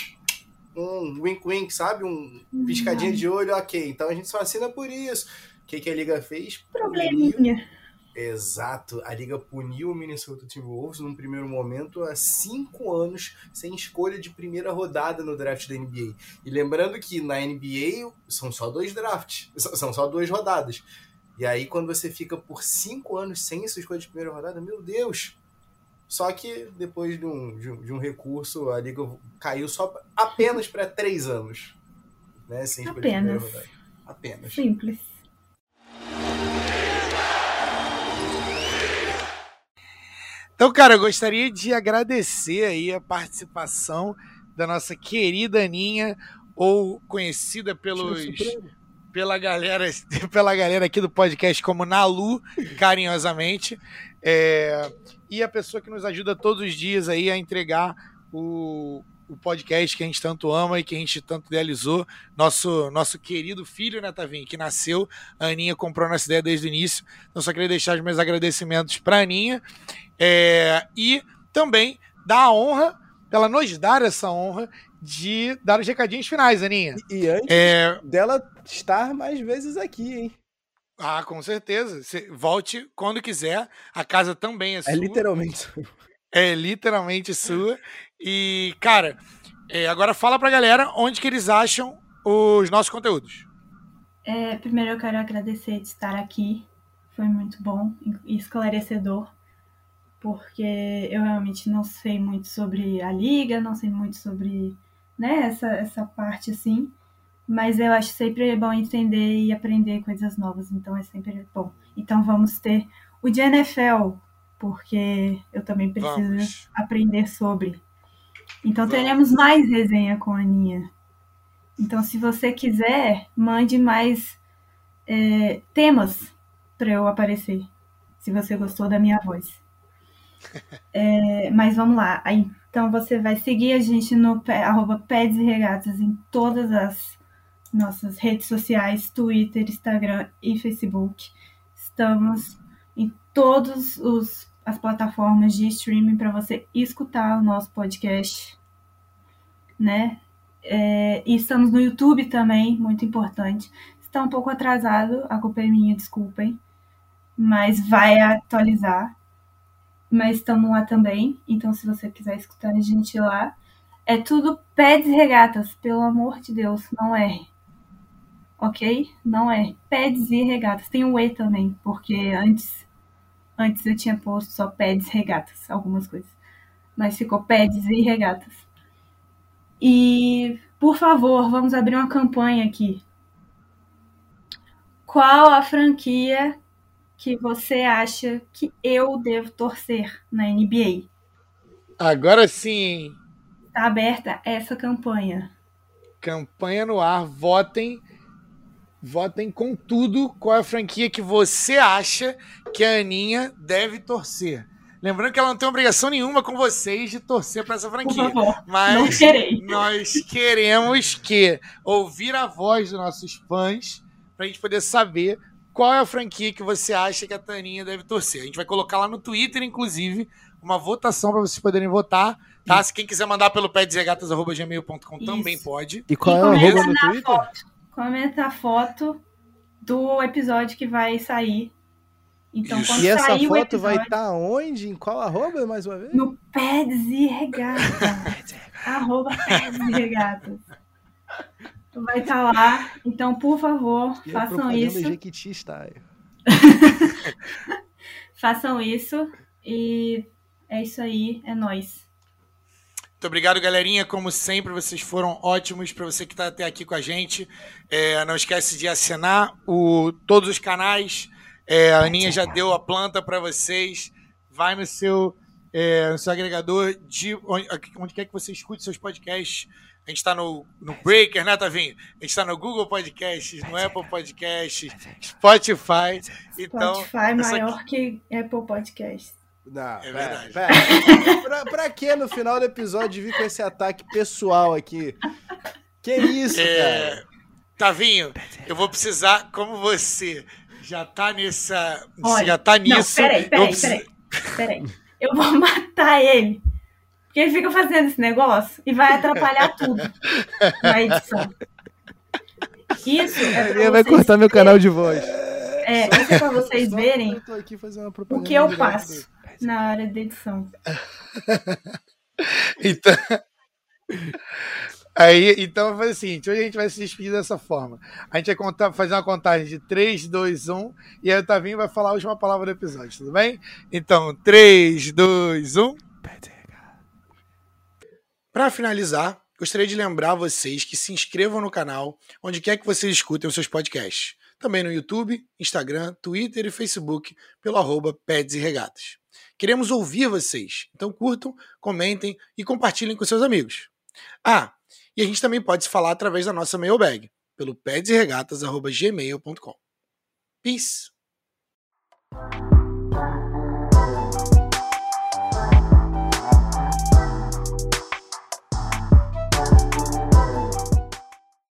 um wink wink, sabe? Um piscadinha de olho, ok. Então a gente só assina por isso. O que, que a liga fez? Probleminha. Exato. A liga puniu o Minnesota Timberwolves num primeiro momento há cinco anos sem escolha de primeira rodada no draft da NBA. E lembrando que na NBA são só dois drafts, são só duas rodadas. E aí quando você fica por cinco anos sem essa escolha de primeira rodada, meu Deus! Só que depois de um, de um, de um recurso, a liga caiu só apenas para três anos. Né, sem apenas. de primeira rodada. Apenas. Simples. Então, cara, eu gostaria de agradecer aí a participação da nossa querida Aninha, ou conhecida pelos pela galera *laughs* pela galera aqui do podcast como Nalu, carinhosamente, é, e a pessoa que nos ajuda todos os dias aí a entregar o, o podcast que a gente tanto ama e que a gente tanto idealizou. Nosso, nosso querido filho, né, Tavinho, que nasceu. A Aninha comprou nossa ideia desde o início. Então, só queria deixar os meus agradecimentos para a Aninha. É, e também dar a honra, ela nos dar essa honra de dar os recadinhos finais, Aninha. E, e antes é... dela estar mais vezes aqui, hein? Ah, com certeza. Você volte quando quiser. A casa também é, é sua. É literalmente é literalmente sua. E, cara, é, agora fala pra galera onde que eles acham os nossos conteúdos. É, primeiro eu quero agradecer de estar aqui. Foi muito bom e esclarecedor, porque eu realmente não sei muito sobre a liga, não sei muito sobre né, essa, essa parte assim, mas eu acho sempre bom entender e aprender coisas novas, então é sempre bom. Então vamos ter o de NFL, porque eu também preciso Vamos. aprender sobre. Então Vamos. teremos mais resenha com a Aninha. Então, se você quiser, mande mais é, temas para eu aparecer, se você gostou da minha voz. É, mas vamos lá. Então você vai seguir a gente no arroba Peds e Regatas em todas as nossas redes sociais, Twitter, Instagram e Facebook. Estamos em todos os as plataformas de streaming para você escutar o nosso podcast, né? É, e estamos no YouTube também, muito importante. Está um pouco atrasado, a culpa é minha, desculpem, mas vai atualizar. Mas estamos lá também, então se você quiser escutar a gente lá, é tudo Peds e Regatas, pelo amor de Deus, não erre. Ok? Não é. Peds e Regatas. Tem um E também, porque antes Antes eu tinha posto só pads regatas, algumas coisas. Mas ficou pads e regatas. E, por favor, vamos abrir uma campanha aqui. Qual a franquia que você acha que eu devo torcer na NBA? Agora sim. Está aberta essa campanha. Campanha no ar. Votem votem com tudo qual é a franquia que você acha que a Aninha deve torcer. Lembrando que ela não tem obrigação nenhuma com vocês de torcer para essa franquia. Mas *laughs* nós queremos que ouvir a voz dos nossos fãs para a gente poder saber qual é a franquia que você acha que a Taninha deve torcer. A gente vai colocar lá no Twitter, inclusive, uma votação para vocês poderem votar. Tá? Se quem quiser mandar pelo pedsregatas.gmail.com também pode. E qual e é o arroba no Twitter? Foto. Comenta a foto do episódio que vai sair. Então, quando e essa sair foto episódio, vai estar tá onde? Em qual arroba, mais uma vez? No Peds e Regatas. arroba Peds e Regatas. Vai estar tá lá. Então, por favor, e façam isso. Jequiti style. *laughs* façam isso. E é isso aí. É nóis. Muito obrigado, galerinha. Como sempre, vocês foram ótimos. Para você que está até aqui com a gente, é, não esquece de assinar o, todos os canais. É, a Aninha já deu a planta para vocês. Vai no seu, é, no seu agregador de onde, onde, quer que você escute seus podcasts. A gente está no, no Breaker, né, Tavinho? A gente está no Google Podcasts, no Apple Podcasts, Spotify. Então, Spotify maior aqui... que Apple Podcasts. Não, é verdade. Pera. pra, pra que no final do episódio vir com esse ataque pessoal aqui? Que isso, é... cara? Tavinho, eu vou precisar, como você já tá nessa. Olha, já tá nisso. Não, peraí, peraí, preciso... peraí, peraí. Eu vou *laughs* matar ele. Porque ele fica fazendo esse negócio e vai atrapalhar tudo na edição. Isso é Ele vai cortar meu canal de voz. É, isso é pra vocês verem o que eu passo na área de edição. *laughs* então, aí, então vai o seguinte: hoje a gente vai se despedir dessa forma. A gente vai contar, fazer uma contagem de 3, 2, 1, e aí o Tavinho vai falar a última palavra do episódio, tudo bem? Então, 3, 2, 1. Para finalizar, gostaria de lembrar vocês que se inscrevam no canal onde quer que vocês escutem os seus podcasts. Também no YouTube, Instagram, Twitter e Facebook, pelo arroba Peds e Regatas. Queremos ouvir vocês. Então curtam, comentem e compartilhem com seus amigos. Ah, e a gente também pode se falar através da nossa mailbag, pelo pedsregatas.gmail.com. Peace!